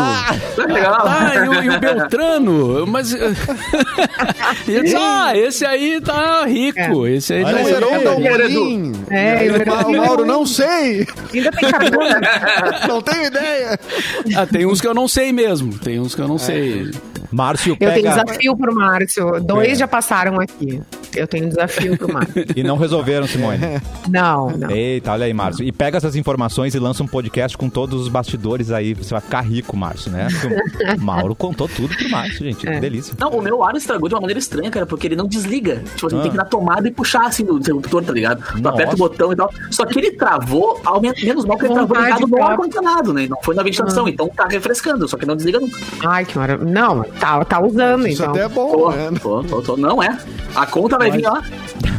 Tá legal? Ah, e o, e o Beltrano? Mas. e ele disse, ah, esse aí tá rico. Esse aí Olha tá rico. Heron Edu. Dalmolin. É, E era- o Mauro, não sei. Ainda tem cabelo. Não tenho ideia. Ah, tem uns que eu não sei mesmo. Tem uns que eu não sei. Márcio Eu tenho pega desafio pro Márcio. Dois É. já passaram aqui. Eu tenho desafio pro Márcio. e não resolveram, Simone. Não, não. Eita, olha aí, Márcio. E pega essas informações e lança um podcast com todos os bastidores aí. Você vai ficar rico, Márcio, né? Porque o Mauro contou tudo pro Márcio, gente. Que delícia. Não, o meu ar estragou de uma maneira estranha, cara, porque ele não desliga. Tipo, assim, Ah. tem que ir na tomada e puxar assim do interruptor, tá ligado? Tu Nossa. aperta o botão e tal. Só que ele travou, ao men- menos mal que ele travou ligado no ar-condicionado, né? Não foi na ventilação, Ah. então tá refrescando, só que não desliga nunca. Ai, que maravilha. Não, tá, tá usando, Isso então. até é bom, Tô, né? tô, tô, tô. Não é. A conta vai vir lá.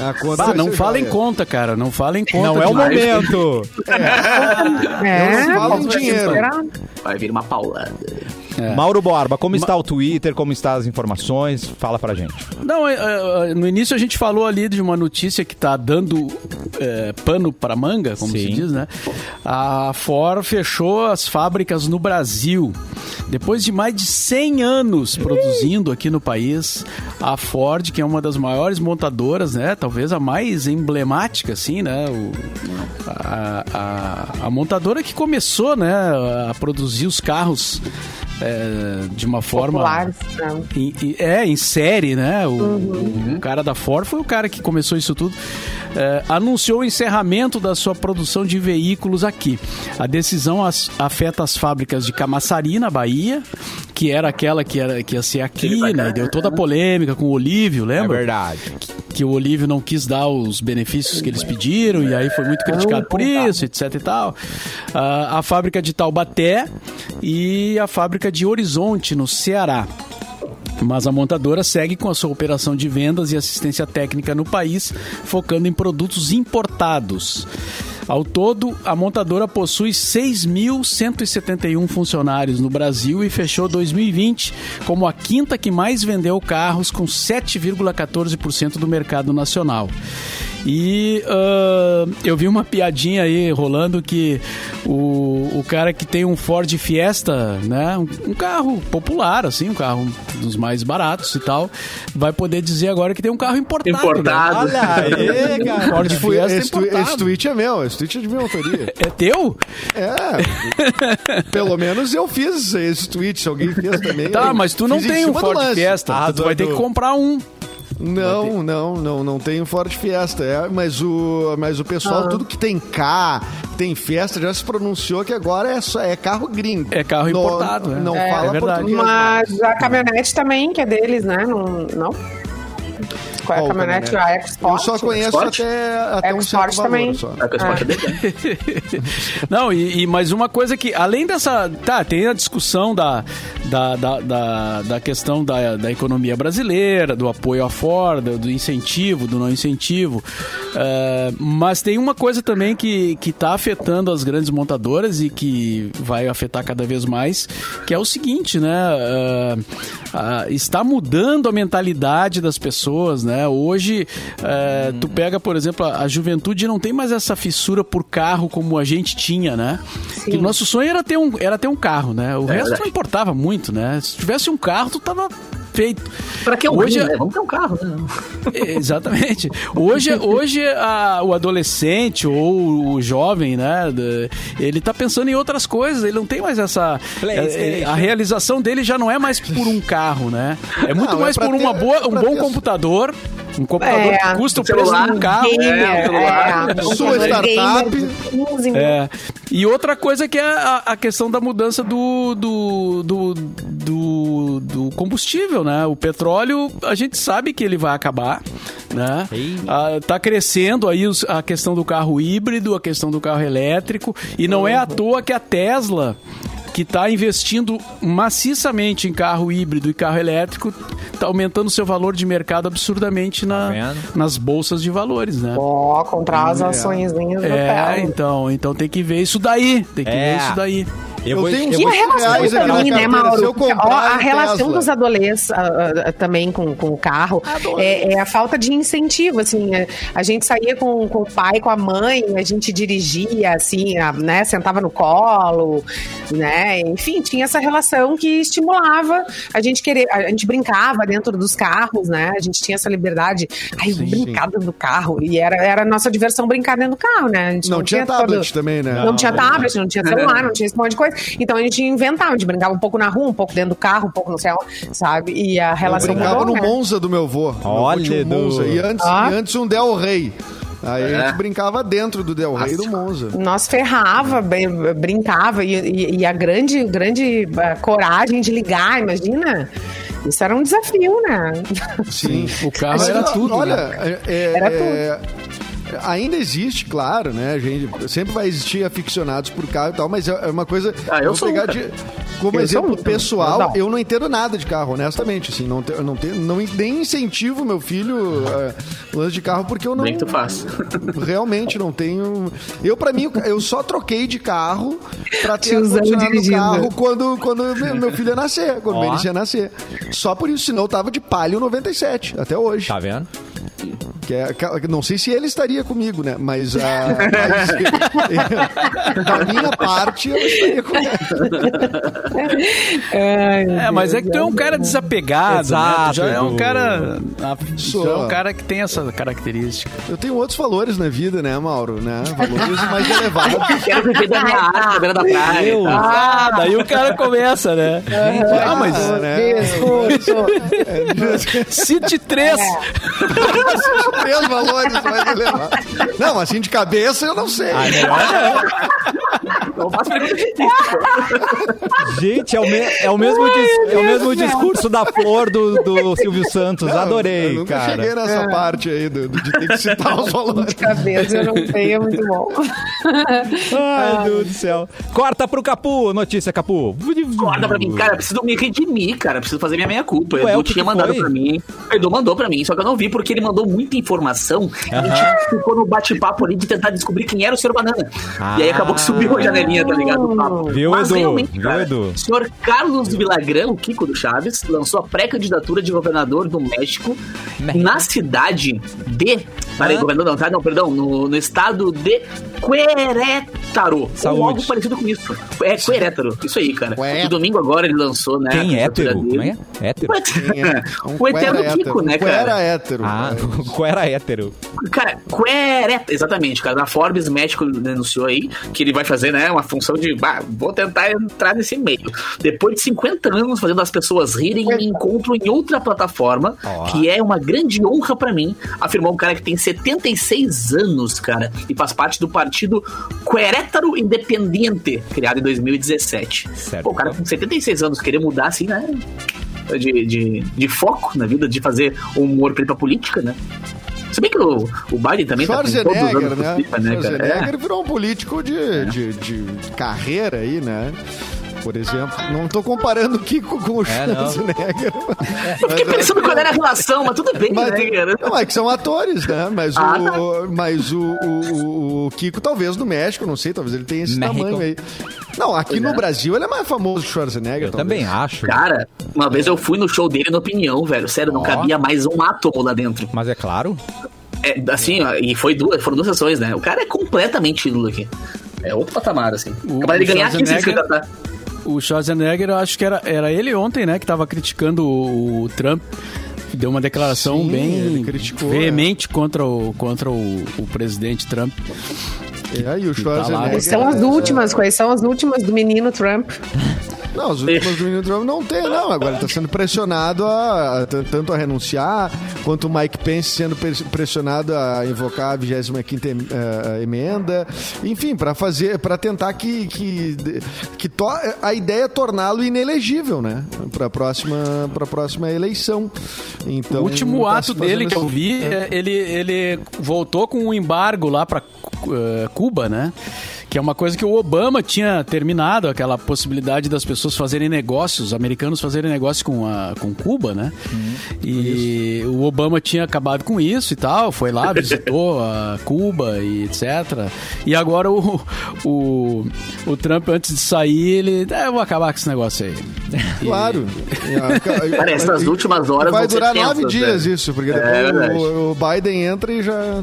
A conta Bah, não fala em conta, cara. Não fala em conta. Não é o momento. É, não falo em dinheiro. Vai vir uma paulada. É. Mauro Borba, como está o Twitter? Como estão as informações? Fala pra gente. Não, é, é, no início a gente falou ali de uma notícia que tá dando é, pano para manga, como Sim. se diz, né? A Ford fechou as fábricas no Brasil. Depois de mais de 100 anos produzindo aqui no país, a Ford, que é uma das maiores montadoras, né? Talvez a mais emblemática, assim, né? O- a, a- a montadora que começou, né? A produzir os carros é, de uma forma... Populares, né? Em- em- é, em série, né? O, o cara da Ford foi o cara que começou isso tudo. É, anunciou o encerramento da sua produção de veículos aqui. A decisão as- afeta as fábricas de Camaçari, na Bahia, que era aquela que, era, que ia ser aqui, né? Deu toda a polêmica com o Olívio, lembra? É verdade. que o Olívio não quis dar os benefícios que eles pediram e aí foi muito criticado por isso, etc e tal. Ah, a fábrica de Taubaté e a fábrica de Horizonte, no Ceará. Mas a montadora segue com a sua operação de vendas e assistência técnica no país, focando em produtos importados. Ao todo, a montadora possui 6.171 funcionários no Brasil e fechou 2020 como a quinta que mais vendeu carros, com 7,14% do mercado nacional. E ah, eu vi uma piadinha aí rolando que o, o cara que tem um Ford Fiesta, né, um, um carro popular, assim, um carro dos mais baratos e tal, vai poder dizer agora que tem um carro importado. né? Importado. Olha aí, cara. Ford Fiesta esse, importado. esse tweet é meu, esse tweet é de minha autoria. É teu? É. Pelo menos eu fiz esse tweet, se alguém fez também. Tá, mas tu não tem um Ford. Fiesta. Ah, tu vai ter do- que comprar um. Não, não, não, não tem Ford Fiesta. É, mas, o, mas o pessoal, Ah. tudo que tem K, tem festa, já se pronunciou que agora é, só, é carro gringo. É carro importado, né? Não É, fala é verdade. português. Mas a caminhonete também, que é deles, né? Não? não? Qual é a Qual caminhonete? caminhonete? A EcoSport? Eu só conheço até, até um Export certo valor também. só. É é. Não, e, e mais uma coisa que, além dessa. Tá, tem a discussão da, da, da, da, da questão da, da economia brasileira, do apoio à Ford, do incentivo, do não incentivo. eh, mas tem uma coisa também que, que tá afetando as grandes montadoras e que vai afetar cada vez mais, que é o seguinte, né? eh, ah, está mudando a mentalidade das pessoas, né? Hoje, eh, tu pega, por exemplo, a, a juventude não tem mais essa fissura por carro como a gente tinha, né? Sim. Que nosso sonho era ter um, era ter um carro, né? O resto verdade. não importava muito, né? Se tivesse um carro, tu tava feito. Pra que Hoje- rim, né? Vamos ter um carro, né? Exatamente. Hoje, hoje a- o adolescente ou o jovem, né? Ele tá pensando em outras coisas. Ele não tem mais essa. É, é, A realização dele já não é mais por um carro, né? É muito Não, é mais pra por uma ter- boa, um bom ter- computador. Um computador É, que custa o um preço de um carro. Gamer, É, celular. é, um Sua computador startup. gamer de 15 mil. É. E outra coisa que é a, a questão da mudança do, do, do, do, do combustível, né? O petróleo, a gente sabe que ele vai acabar, né? Ah, tá crescendo aí os- a questão do carro híbrido, a questão do carro elétrico, e não é à toa que a Tesla que está investindo maciçamente em carro híbrido e carro elétrico, está aumentando seu valor de mercado absurdamente na, vendo? nas bolsas de valores, né? Ó, comprar as ações do É, então, então tem que ver isso daí. Tem que É. ver isso daí. Eu vou- tenho E relação também, né, Mauro? eu comprar a relação dos adolescentes ah, ah, também com, com o carro é, é a falta de incentivo, assim. é, A gente saía com, com o pai, com a mãe, a gente dirigia, assim, a- né, sentava no colo, né, enfim, tinha essa relação que estimulava a gente querer, a gente brincava dentro dos carros, né, a gente tinha essa liberdade, ai, vou brincar dentro do carro, e era, era a nossa diversão brincar dentro do carro, né, gente Não, tinha tablet todo- também, né? não tinha tablet, não tinha celular, não tinha esse monte de coisa. Então a gente inventava, a gente brincava um pouco na rua, um pouco dentro do carro, um pouco no céu, sabe? E a Eu relação brincava mudou, no né? Monza do meu avô. Meu avô Olha, um. Monza. E antes, Ah. e antes um Del Rey. Aí a É. gente brincava dentro do Del Rey e do Monza. Nós ferrava, brincava, e, e- e a grande, grande ah, coragem de ligar, imagina? Isso era um desafio, né? Sim. O carro Mas, era tudo. Olha, né? é- é- Era é- ainda existe, claro, né? A gente sempre vai existir aficionados por carro e tal, mas é é uma coisa. Ah, eu sou um, pegar cara. de, como Eu exemplo sou um, pessoal, não. eu não entendo nada de carro, honestamente. Assim, não, te- eu não, tenho, não nem incentivo meu filho a lance de carro porque eu não. Que tu faz. Realmente não tenho. Eu, pra mim, eu só troquei de carro pra ter ar-condicionado no carro quando, quando meu filho ia nascer, quando Ó. o ia nascer. Só por isso, senão eu tava de palio 97, até hoje. Tá vendo? Que é, não sei se ele estaria comigo, né? Mas, ah, mas da minha parte, eu estaria com ele. É, mas é que tu é um cara desapegado, né? Exato, Tu já é um cara. Tu Sou. é um cara que tem essa característica. Eu tenho outros valores na vida, né, Mauro? Né? Valores mais elevados. Quero viver da minha arte na beira da praia. Meu. tá? Ah, daí o cara começa, né? Ah, mas né? cite três. Três valores mais elevados. Não, assim de cabeça eu não sei. Não faço pergunta difícil. Gente, é o, me- é o mesmo, dis- é o mesmo discurso da flor do, do Silvio Santos. Eu Adorei, nunca cheguei cara. nessa parte aí do, do- de ter que citar os valores. Cabeça, eu não sei, é muito bom. Ai, Deus do céu. Corta pro Capu. Notícia, Capu. Acorda pra mim, cara, preciso me redimir, cara. Preciso fazer minha meia culpa. O Edu tinha mandado foi? pra mim. O Edu mandou pra mim, só que eu não vi porque ele mandou muita informação e a gente ficou no bate-papo ali de tentar descobrir quem era o senhor Banana. E aí acabou que subiu a janelinha, tá ligado? Viu, Mas Edu? Viu, cara, Edu? o senhor Carlos Vilagrão, o Kiko do Chaves, lançou a pré-candidatura de governador do México na cidade de. Peraí, Ah. governador não, tá? Não, perdão, no, no estado de Querétaro. Saúde. Ou algo parecido com isso. É Querétaro, isso aí, cara. Qué- E domingo agora ele lançou, né? Quem é hétero? dele. Como é? Hétero? O, o eterno quera Kiko, né, Um quera cara? hétero. Ah, qual era hétero? Cara, Quereta, exatamente, cara. Na Forbes México denunciou aí que ele vai fazer, né, uma função de, bah, vou tentar entrar nesse meio. Depois de 50 anos fazendo as pessoas rirem, me encontro em outra plataforma, Ó. que é uma grande honra pra mim, afirmou um cara que tem 76 anos, cara, e faz parte do partido Querétaro Independiente, criado em 2017. Certo. Pô, o cara com 76 anos querer mudar assim, né? de, de, de foco na vida, de fazer humor pra ir pra política, né? Se bem que o, o Biden também tá com todos os anos né? possível, né, cara? Schwarzenegger É. virou um político de, de, de carreira aí, né? Por exemplo, não tô comparando o Kiko com o É, não. Schwarzenegger. Eu fiquei pensando qual era a relação, mas tudo bem, Mas, né, cara? não, é que são atores, né? Mas, Ah, o, mas o, o, o- Kiko, talvez no México, não sei, talvez ele tenha esse México. tamanho aí. Não, aqui Pois no é. Brasil ele é mais famoso que o Schwarzenegger. Eu talvez. também acho. Cara, uma vez eu fui no show dele na opinião, velho. Sério, não Ó. cabia mais um átomo lá dentro. Mas é claro. É, assim, ó, e foi duas, foram duas sessões, né? O cara é completamente ídolo aqui. É outro patamar, assim. O- Capaz de ganhar aqui se Schwarzenegger- cantar. O Schwarzenegger, eu acho que era, era ele ontem, né, que tava criticando o, o Trump. Deu uma declaração Sim, bem criticou, veemente contra, o, contra o, o presidente Trump. É, e o tá. Schwarzenegger. Quais são as últimas? Quais são as últimas do menino Trump? Não, os últimos do Menino Trump não tem, não. Agora ele tá sendo pressionado a, a- tanto a renunciar, quanto o Mike Pence sendo pres- pressionado a invocar a 25 em- eh, emenda. Enfim, para fazer, para tentar que, que, que to- a ideia é torná-lo inelegível, né? Para próxima, para próxima eleição. Então, o último tá ato dele que eu vi, é, ele, ele voltou com um embargo lá para Cuba, né? Que é uma coisa que o Obama tinha terminado, aquela possibilidade das pessoas fazerem negócios, os americanos fazerem negócio com, a, com Cuba, né? e o Obama tinha acabado com isso e tal, foi lá, visitou a Cuba e etc. E agora o, o, o Trump, antes de sair, ele. "É, eu vou acabar com esse negócio aí. E- Claro. Cara, essas últimas horas Vai durar nove tensas, dias né? isso, porque É depois verdade. o, o Biden entra e já.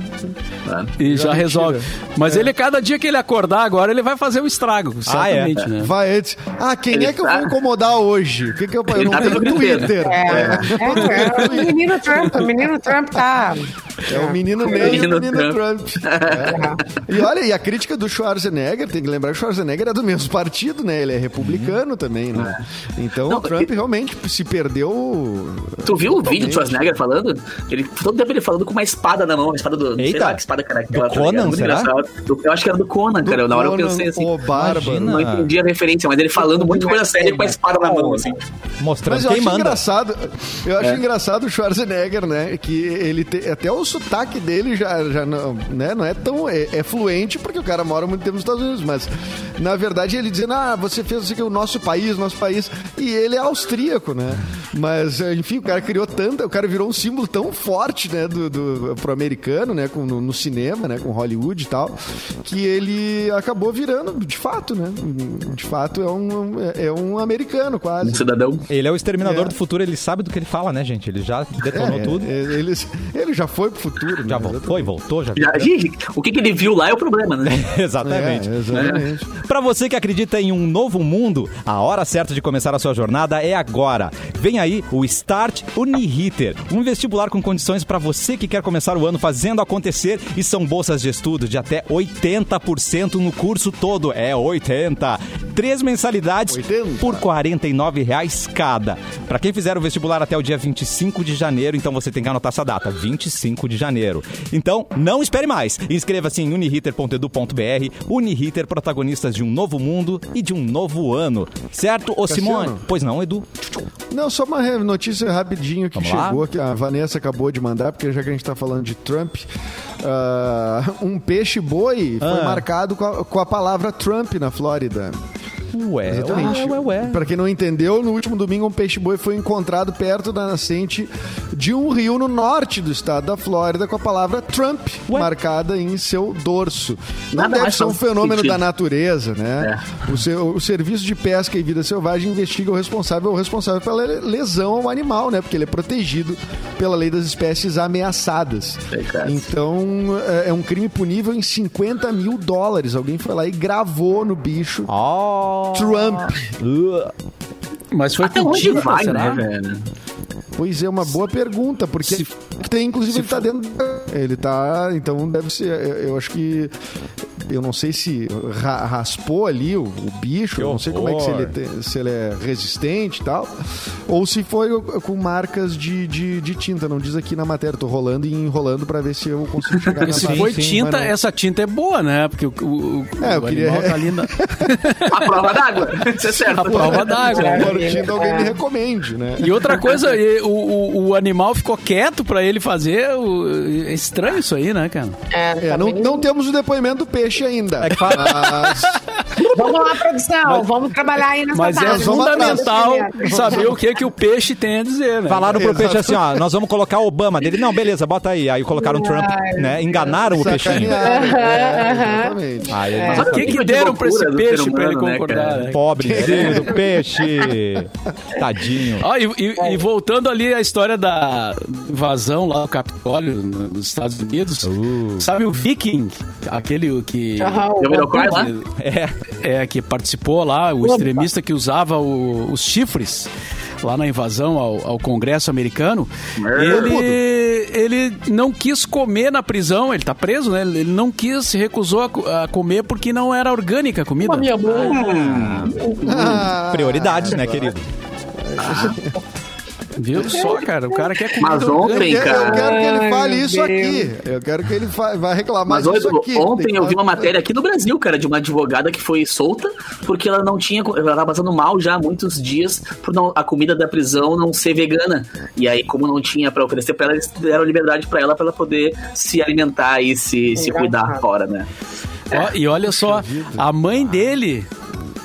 E já, Já resolve. Mas ele, cada dia que ele acordar agora, ele vai fazer um estrago, Ah, é? certamente, né? Vai antes. Ah, quem Ele é que eu tá- vou incomodar hoje? O que, que eu, eu não tá tenho no Twitter. Twitter. É, é, o menino Trump, o menino Trump tá. É o menino É o Ney e o menino menino Trump. Trump. É. E olha, e a crítica do Schwarzenegger, tem que lembrar que o Schwarzenegger é do mesmo partido, né? Ele é republicano também, né? Então Não, o Trump e- realmente se perdeu. Tu viu o vídeo totalmente. do Schwarzenegger falando? Ele, todo tempo ele falando com uma espada na mão, uma espada do. Sei Eita. lá que espada cara, Do? Conan, Muito será? engraçado. Do- eu acho que era do Conan, Do cara. Na hora eu pensei assim. Bárbaro. Imagina. Não entendi a referência, mas ele falando muito coisa séria com a espada na mão, assim. Mostrando Mas eu quem acho manda. engraçado, eu acho É. engraçado o Schwarzenegger, né? Que ele tem, até o sotaque dele já, já não, né, não é tão é, é fluente porque o cara mora muito tempo nos Estados Unidos, mas na verdade ele dizendo, ah, você fez isso aqui o nosso país, nosso país, e ele é austríaco, né? Mas enfim, o cara criou tanta, o cara virou um símbolo tão forte, né, do, do pro americano, né, com, no, no cinema, né, com Hollywood e tal, que ele acabou virando, de fato, né? De fato é um é um americano quase. Um cidadão. Ele é o exterminador É. do futuro, ele sabe do que ele fala, né, gente? Ele já detonou É, tudo. é, Ele, ele já foi pro futuro. Já né? voltou, foi, voltou, já. Já- o que, que ele viu lá é o problema, né? Exatamente. É, exatamente. Pra você que acredita em um novo mundo, a hora certa de começar a sua jornada é agora. Vem aí o Start Uniriter, um vestibular com condições pra você que quer começar o ano fazendo acontecer e são bolsas de estudo de até 80% no curso todo. É 80. Três mensalidades 80. por 49 reais cada. Pra quem fizer o vestibular até o dia 25 de janeiro, então você tem que anotar essa data, 25 de janeiro. Então, não espere mais. Inscreva-se em uniriter.edu.br. Uniriter, protagonistas de um novo mundo e de um novo ano. Certo, ô Simone? Pois não, Edu? Não, só uma notícia rapidinho que Vamos lá? chegou, que a Vanessa acabou de mandar, porque já que a gente tá falando de Trump, ah, um peixe-boi foi Ah. marcado com a, com a palavra Trump na Flórida. Ué, Exatamente. ué, ué, ué. Pra quem não entendeu, no último domingo um peixe-boi foi encontrado perto da nascente de um rio no norte do estado da Flórida com a palavra Trump Ué? marcada em seu dorso. Não Nada deve ser um fenômeno sentido. da natureza, né? O, seu- o Serviço de Pesca e Vida Selvagem investiga o responsável, o responsável pela lesão ao animal, né? Porque ele é protegido pela lei das espécies ameaçadas. Verdade. Então é é um crime punível em 50 mil dólares. Alguém foi lá e gravou no bicho Oh. Trump. Mas foi Até onde vai, será? né, velho? Pois é, uma boa pergunta, porque Se- tem, inclusive, se ele tá dentro. Ele tá. Então deve ser. Eu, eu acho que. Eu não sei se ra- raspou ali o, o bicho, não sei como é que se ele, se ele é resistente e tal, ou se foi com marcas de, de, de tinta, não diz aqui na matéria, tô rolando e enrolando pra ver se eu consigo chegar na se foi sim, tinta, mas essa tinta é boa, né? Porque o, o, É, eu o queria- animal tá ali na A prova d'água. Isso é certo. a prova d'água. Se né? for tinta, alguém me recomende, né? E outra coisa, o, o, o animal ficou quieto pra ele fazer. o- é estranho isso aí, né, cara? É, É, não, não temos o depoimento do peixe ainda. É que fala- Mas Vamos lá, produção. vamos trabalhar aí nessa Mas é tarde. vamos fundamental saber o que, que o peixe tem a dizer, né? Falaram pro peixe assim, ó, nós vamos colocar o Obama dele. Não, beleza, bota aí. Aí colocaram o Trump, né? Enganaram o peixinho. sacanearam. É, exatamente. Aí Mas olha O que, que de deram pra esse peixe ser pra ele humano, né, concordar, né? Pobrezinho do peixe. Tadinho. Ó, e, e- e voltando ali à história da invasão lá do Capitólio no- nos Estados Unidos, Uh. sabe o Viking, aquele que Aham, o-? É. é que participou lá, o extremista que usava o- os chifres lá na invasão ao, ao Congresso americano, ele, ele não quis comer na prisão, ele tá preso, né? Ele não quis, se recusou a, a comer porque não era orgânica a comida. Minha mãe. Ah, Prioridades, né, querido? Viu só, cara? O cara quer comida Mas Eu ontem, quero, eu cara. quero que ele fale isso aqui. Eu quero que ele fa- vá reclamar Mas disso aqui. Tem ontem eu vi uma matéria aqui no Brasil, cara, de uma advogada que foi solta porque ela não tinha. Ela tava passando mal já há muitos dias por não- a comida da prisão não ser vegana. E aí, como não tinha pra oferecer pra ela, eles deram liberdade pra ela pra ela poder se alimentar e se, se cuidar fora, né? Ó, e olha só, a mãe dele.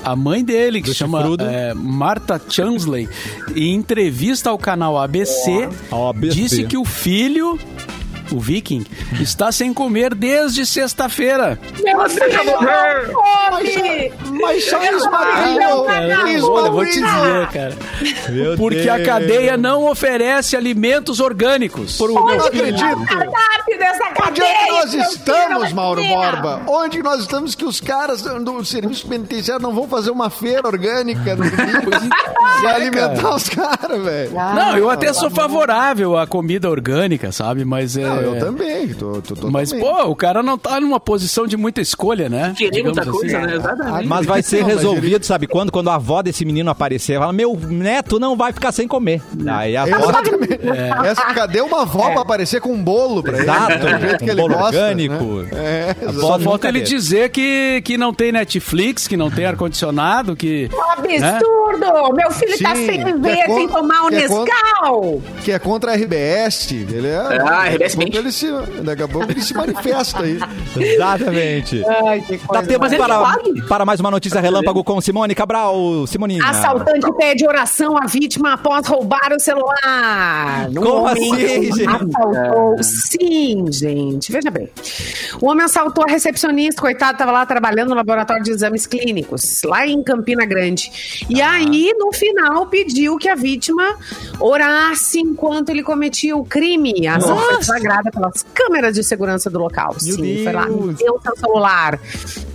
A mãe dele, que Do chama é, Marta Chansley, em entrevista ao canal ABC, ABC. disse que o filho, o Viking, está sem comer desde sexta-feira. Meu não come! Mas só não acredito. Olha, eu vou te dizer, cara. Meu Porque a Deus. cadeia não oferece alimentos orgânicos. Não acredito. Cardápio dessa Onde é que nós estamos, Mauro. Borba? Onde nós estamos que os caras do serviço penitenciário não vão fazer uma feira orgânica no domingo e alimentar os caras, velho? Não, eu até sou favorável à comida orgânica, sabe? Mas é. Não, eu também. Tô, tô, tô Mas, também. pô, o cara não tá numa posição de muita escolha, né? Querer muita Digamos coisa, assim. né? Exatamente. Mas vai ser resolvido, sabe quando? Quando a avó desse menino aparecer, ela fala, meu neto não vai ficar sem comer. Aí a avó... Exatamente. Essa, cadê uma avó pra aparecer com um bolo pra ele? Exato, Do jeito um que ele bolo gosta, orgânico. né? É, A exato. Só falta ele dizer que, que não tem Netflix, que não tem ar-condicionado, que. né? Absurdo! Meu filho tá Sim, sem que é ver, con- sem tomar um é con- Nescau! Que é contra a RBS. Ele é. Ah, RBS daqui a pouco ele se, Daqui a pouco ele se manifesta aí. Exatamente. Ai, que Dá tempo ele para, para mais uma notícia relâmpago com Simone Cabral. Simoninha. Assaltante pede oração à vítima após roubar o celular. Um Como assim, gente? Assaltou. Sim, gente. Veja bem. O homem assaltou a recepcionista, coitado, estava lá trabalhando no laboratório de exames clínicos, lá em Campina Grande. E aí, no final, pediu que a vítima orasse enquanto ele cometia o crime. A ação foi flagrada pelas câmeras de segurança do local. Meu Sim, foi lá. Me Deus. deu o seu celular.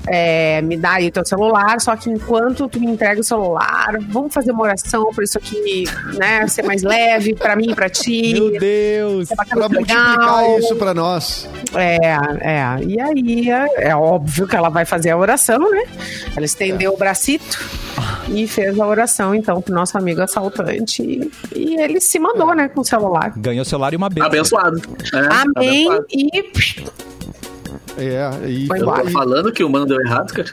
É, me dá aí o teu celular, só que enquanto tu me entrega o celular, vamos fazer uma oração para isso aqui, né, ser mais leve para mim e para ti. Meu Deus. Bacana, Pra legal. multiplicar isso pra nós. É, é. E aí é, é óbvio que ela vai fazer a oração, né? Ela estendeu o bracito e fez a oração, então, pro nosso amigo assaltante. E, e ele se mandou, né, com o celular. Ganhou o celular e uma benção. Abençoado. É, Amém. abençoado. E É, e. Foi Eu embora. tô falando que o humano deu errado, cara.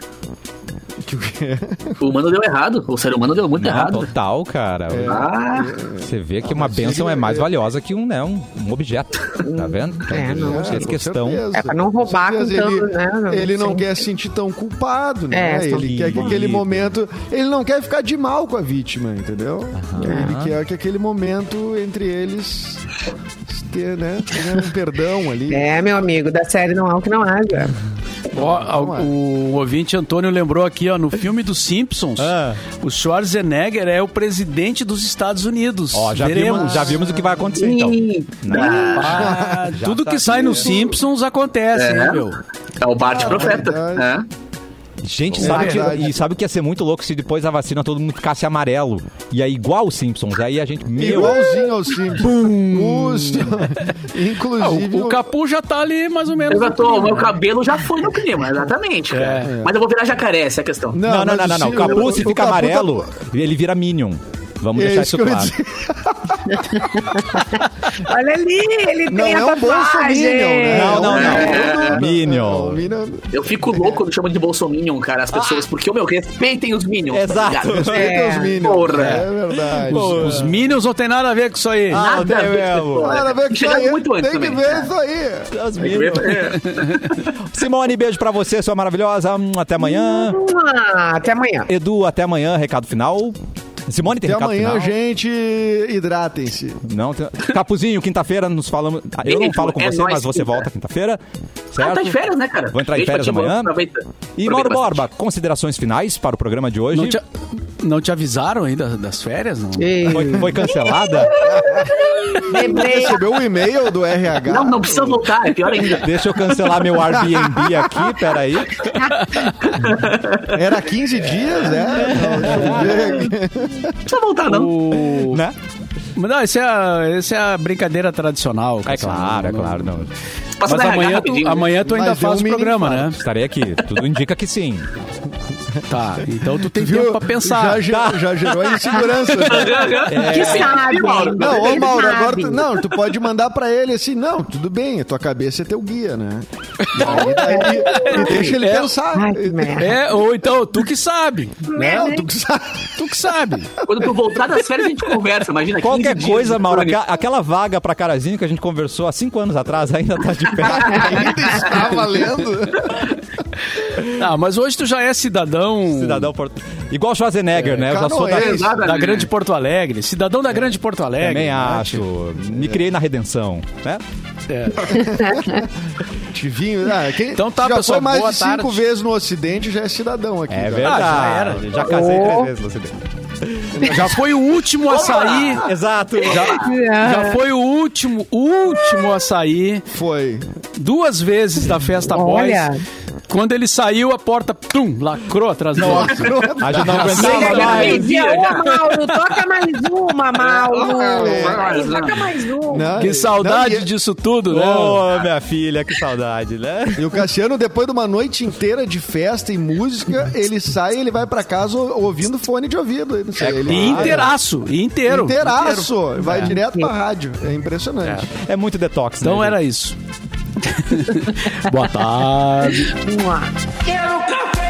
que o quê? O humano deu errado. O ser humano deu muito Não, errado. total, cara. Ah, Você vê que uma ele- é mais valiosa que um, né, um, um objeto. Tá vendo? É, não. Essa com questão. certeza, É, pra não roubar com tanto, ele, né, Ele não sim. quer se sentir tão culpado, né? É, ele quer que aquele momento. Ele não quer ficar de mal com a vítima, entendeu? Ele quer que aquele momento entre eles ter, né, tenha um perdão ali. é, meu amigo, da série não há o que não haja. Ó, o ouvinte Antônio lembrou aqui, ó, no filme dos Simpsons, Ah. o Schwarzenegger é o presidente dos Estados Unidos. Ó, já Veremos. vimos, já vimos o que vai acontecer, então. Ah, Já tudo tá que sai nos. Simpsons acontece, É. né, meu? é o Bart Profeta. verdade. É. Gente, É sabe, verdade. que, e sabe o que ia ser muito louco se depois da vacina todo mundo ficasse amarelo? E aí, igual os Simpsons. Aí a gente. Meu, Igualzinho ao Simpsons. Os- Ah, Inclusive. o, o Capu já tá ali mais ou menos. Eu já tô, clima, meu né? cabelo já foi no clima, exatamente, cara. É. Mas eu vou virar jacaré, essa é a questão. Não, não, mas não, não. o O Capu, se fica tá- amarelo, ele vira Minion. Vamos É deixar isso que claro. Olha ali, ele Não tem é a um tatuagem. né? Não, não, não. É, Minion. Eu fico louco quando chamam de Bolsominion, cara, as pessoas, porque, meu, respeitem os Minions. tá Exato. ligado? Respeita os Minions. Porra. É verdade. Os, os Minions não tem nada a ver com isso aí. Ah, Nada a tem ver, mesmo. pô. Cara, vê que isso aí, muito antes tem que também. ver isso aí. Os Minions. Simone, beijo pra você, sua maravilhosa. Hum, Até amanhã. Ah, até amanhã. Edu, até amanhã. Recado final. Simone tem Até recado amanhã, final? gente. Hidratem-se. Não, tem... Capuzinho, quinta-feira nos falamos. Ah, Eu não falo com é você, nóis, mas você quinta. volta quinta-feira. Certo? Ah, tá de férias, né, cara? Vou entrar em férias amanhã. Aproveita. E Mauro. Borba, considerações finais para o programa de hoje. Não não te avisaram ainda das férias? Não? Foi, foi cancelada? Recebeu o e-mail do RH? Não, não precisa voltar, é pior ainda. Deixa eu cancelar meu Airbnb aqui, peraí. Era 15 dias, é? Não, precisa voltar, não. O... Né? Mas Não, essa é, a, essa é a brincadeira tradicional. É claro, é Não- claro. Não. Passa Mas da RH amanhã tu, amanhã tu ainda Mas faz um o programa, né? Estarei aqui. Tudo indica que sim. Tá, então tu tem Viu? tempo pra pensar. Já, ge- já gerou a insegurança. Que sabe, hein? Não, ô Mauro, sabe. agora tu, não, tu pode mandar pra ele assim, não, tudo bem, a tua cabeça é teu guia, né? E, aí, daí- e deixa ele É. pensar. Ai. É, ou então, tu que sabe, né? Não, tu que sabe. Tu que sabe. Quando tu voltar das férias, a gente conversa. Imagina, 15 Qualquer dias coisa, de Mauro, aquela vaga pra Carazinho que a gente conversou há cinco anos atrás ainda tá de. Ainda está valendo. Ah, mas hoje tu já é cidadão, Cidadão Porto... Igual Schwarzenegger, né? Eu já sou da... Exatamente. da Grande Porto Alegre. Cidadão da Grande Porto Alegre. Também né? acho. Me criei na redenção, né? É. Tivinho, ah, quem Então tá, já pessoal, foi mais boa de cinco tarde. vezes no Ocidente já é cidadão aqui. É já. verdade. já era. Já casei Oh. três vezes no Ocidente. Já foi o último a sair. Exato. Já foi o último, último a sair Foi. duas vezes da festa Olha. boys. Quando ele saiu, a porta, tum, lacrou atrás dele. A gente não aguentava mais. Ô, Mauro, toca mais uma, Mauro. mais uma. Toca mais uma. Não, Que saudade não, e- disso tudo, né? Ô, minha filha, que saudade, né? E o Cassiano, depois de uma noite inteira de festa e música, ele sai e ele vai pra casa ou- ouvindo fone de ouvido. Ele, ele, E inteiraço, e inteiro. Inteiraço. Vai direto pra rádio. É impressionante. É muito detox, Então né, era isso. Boa tarde. Quero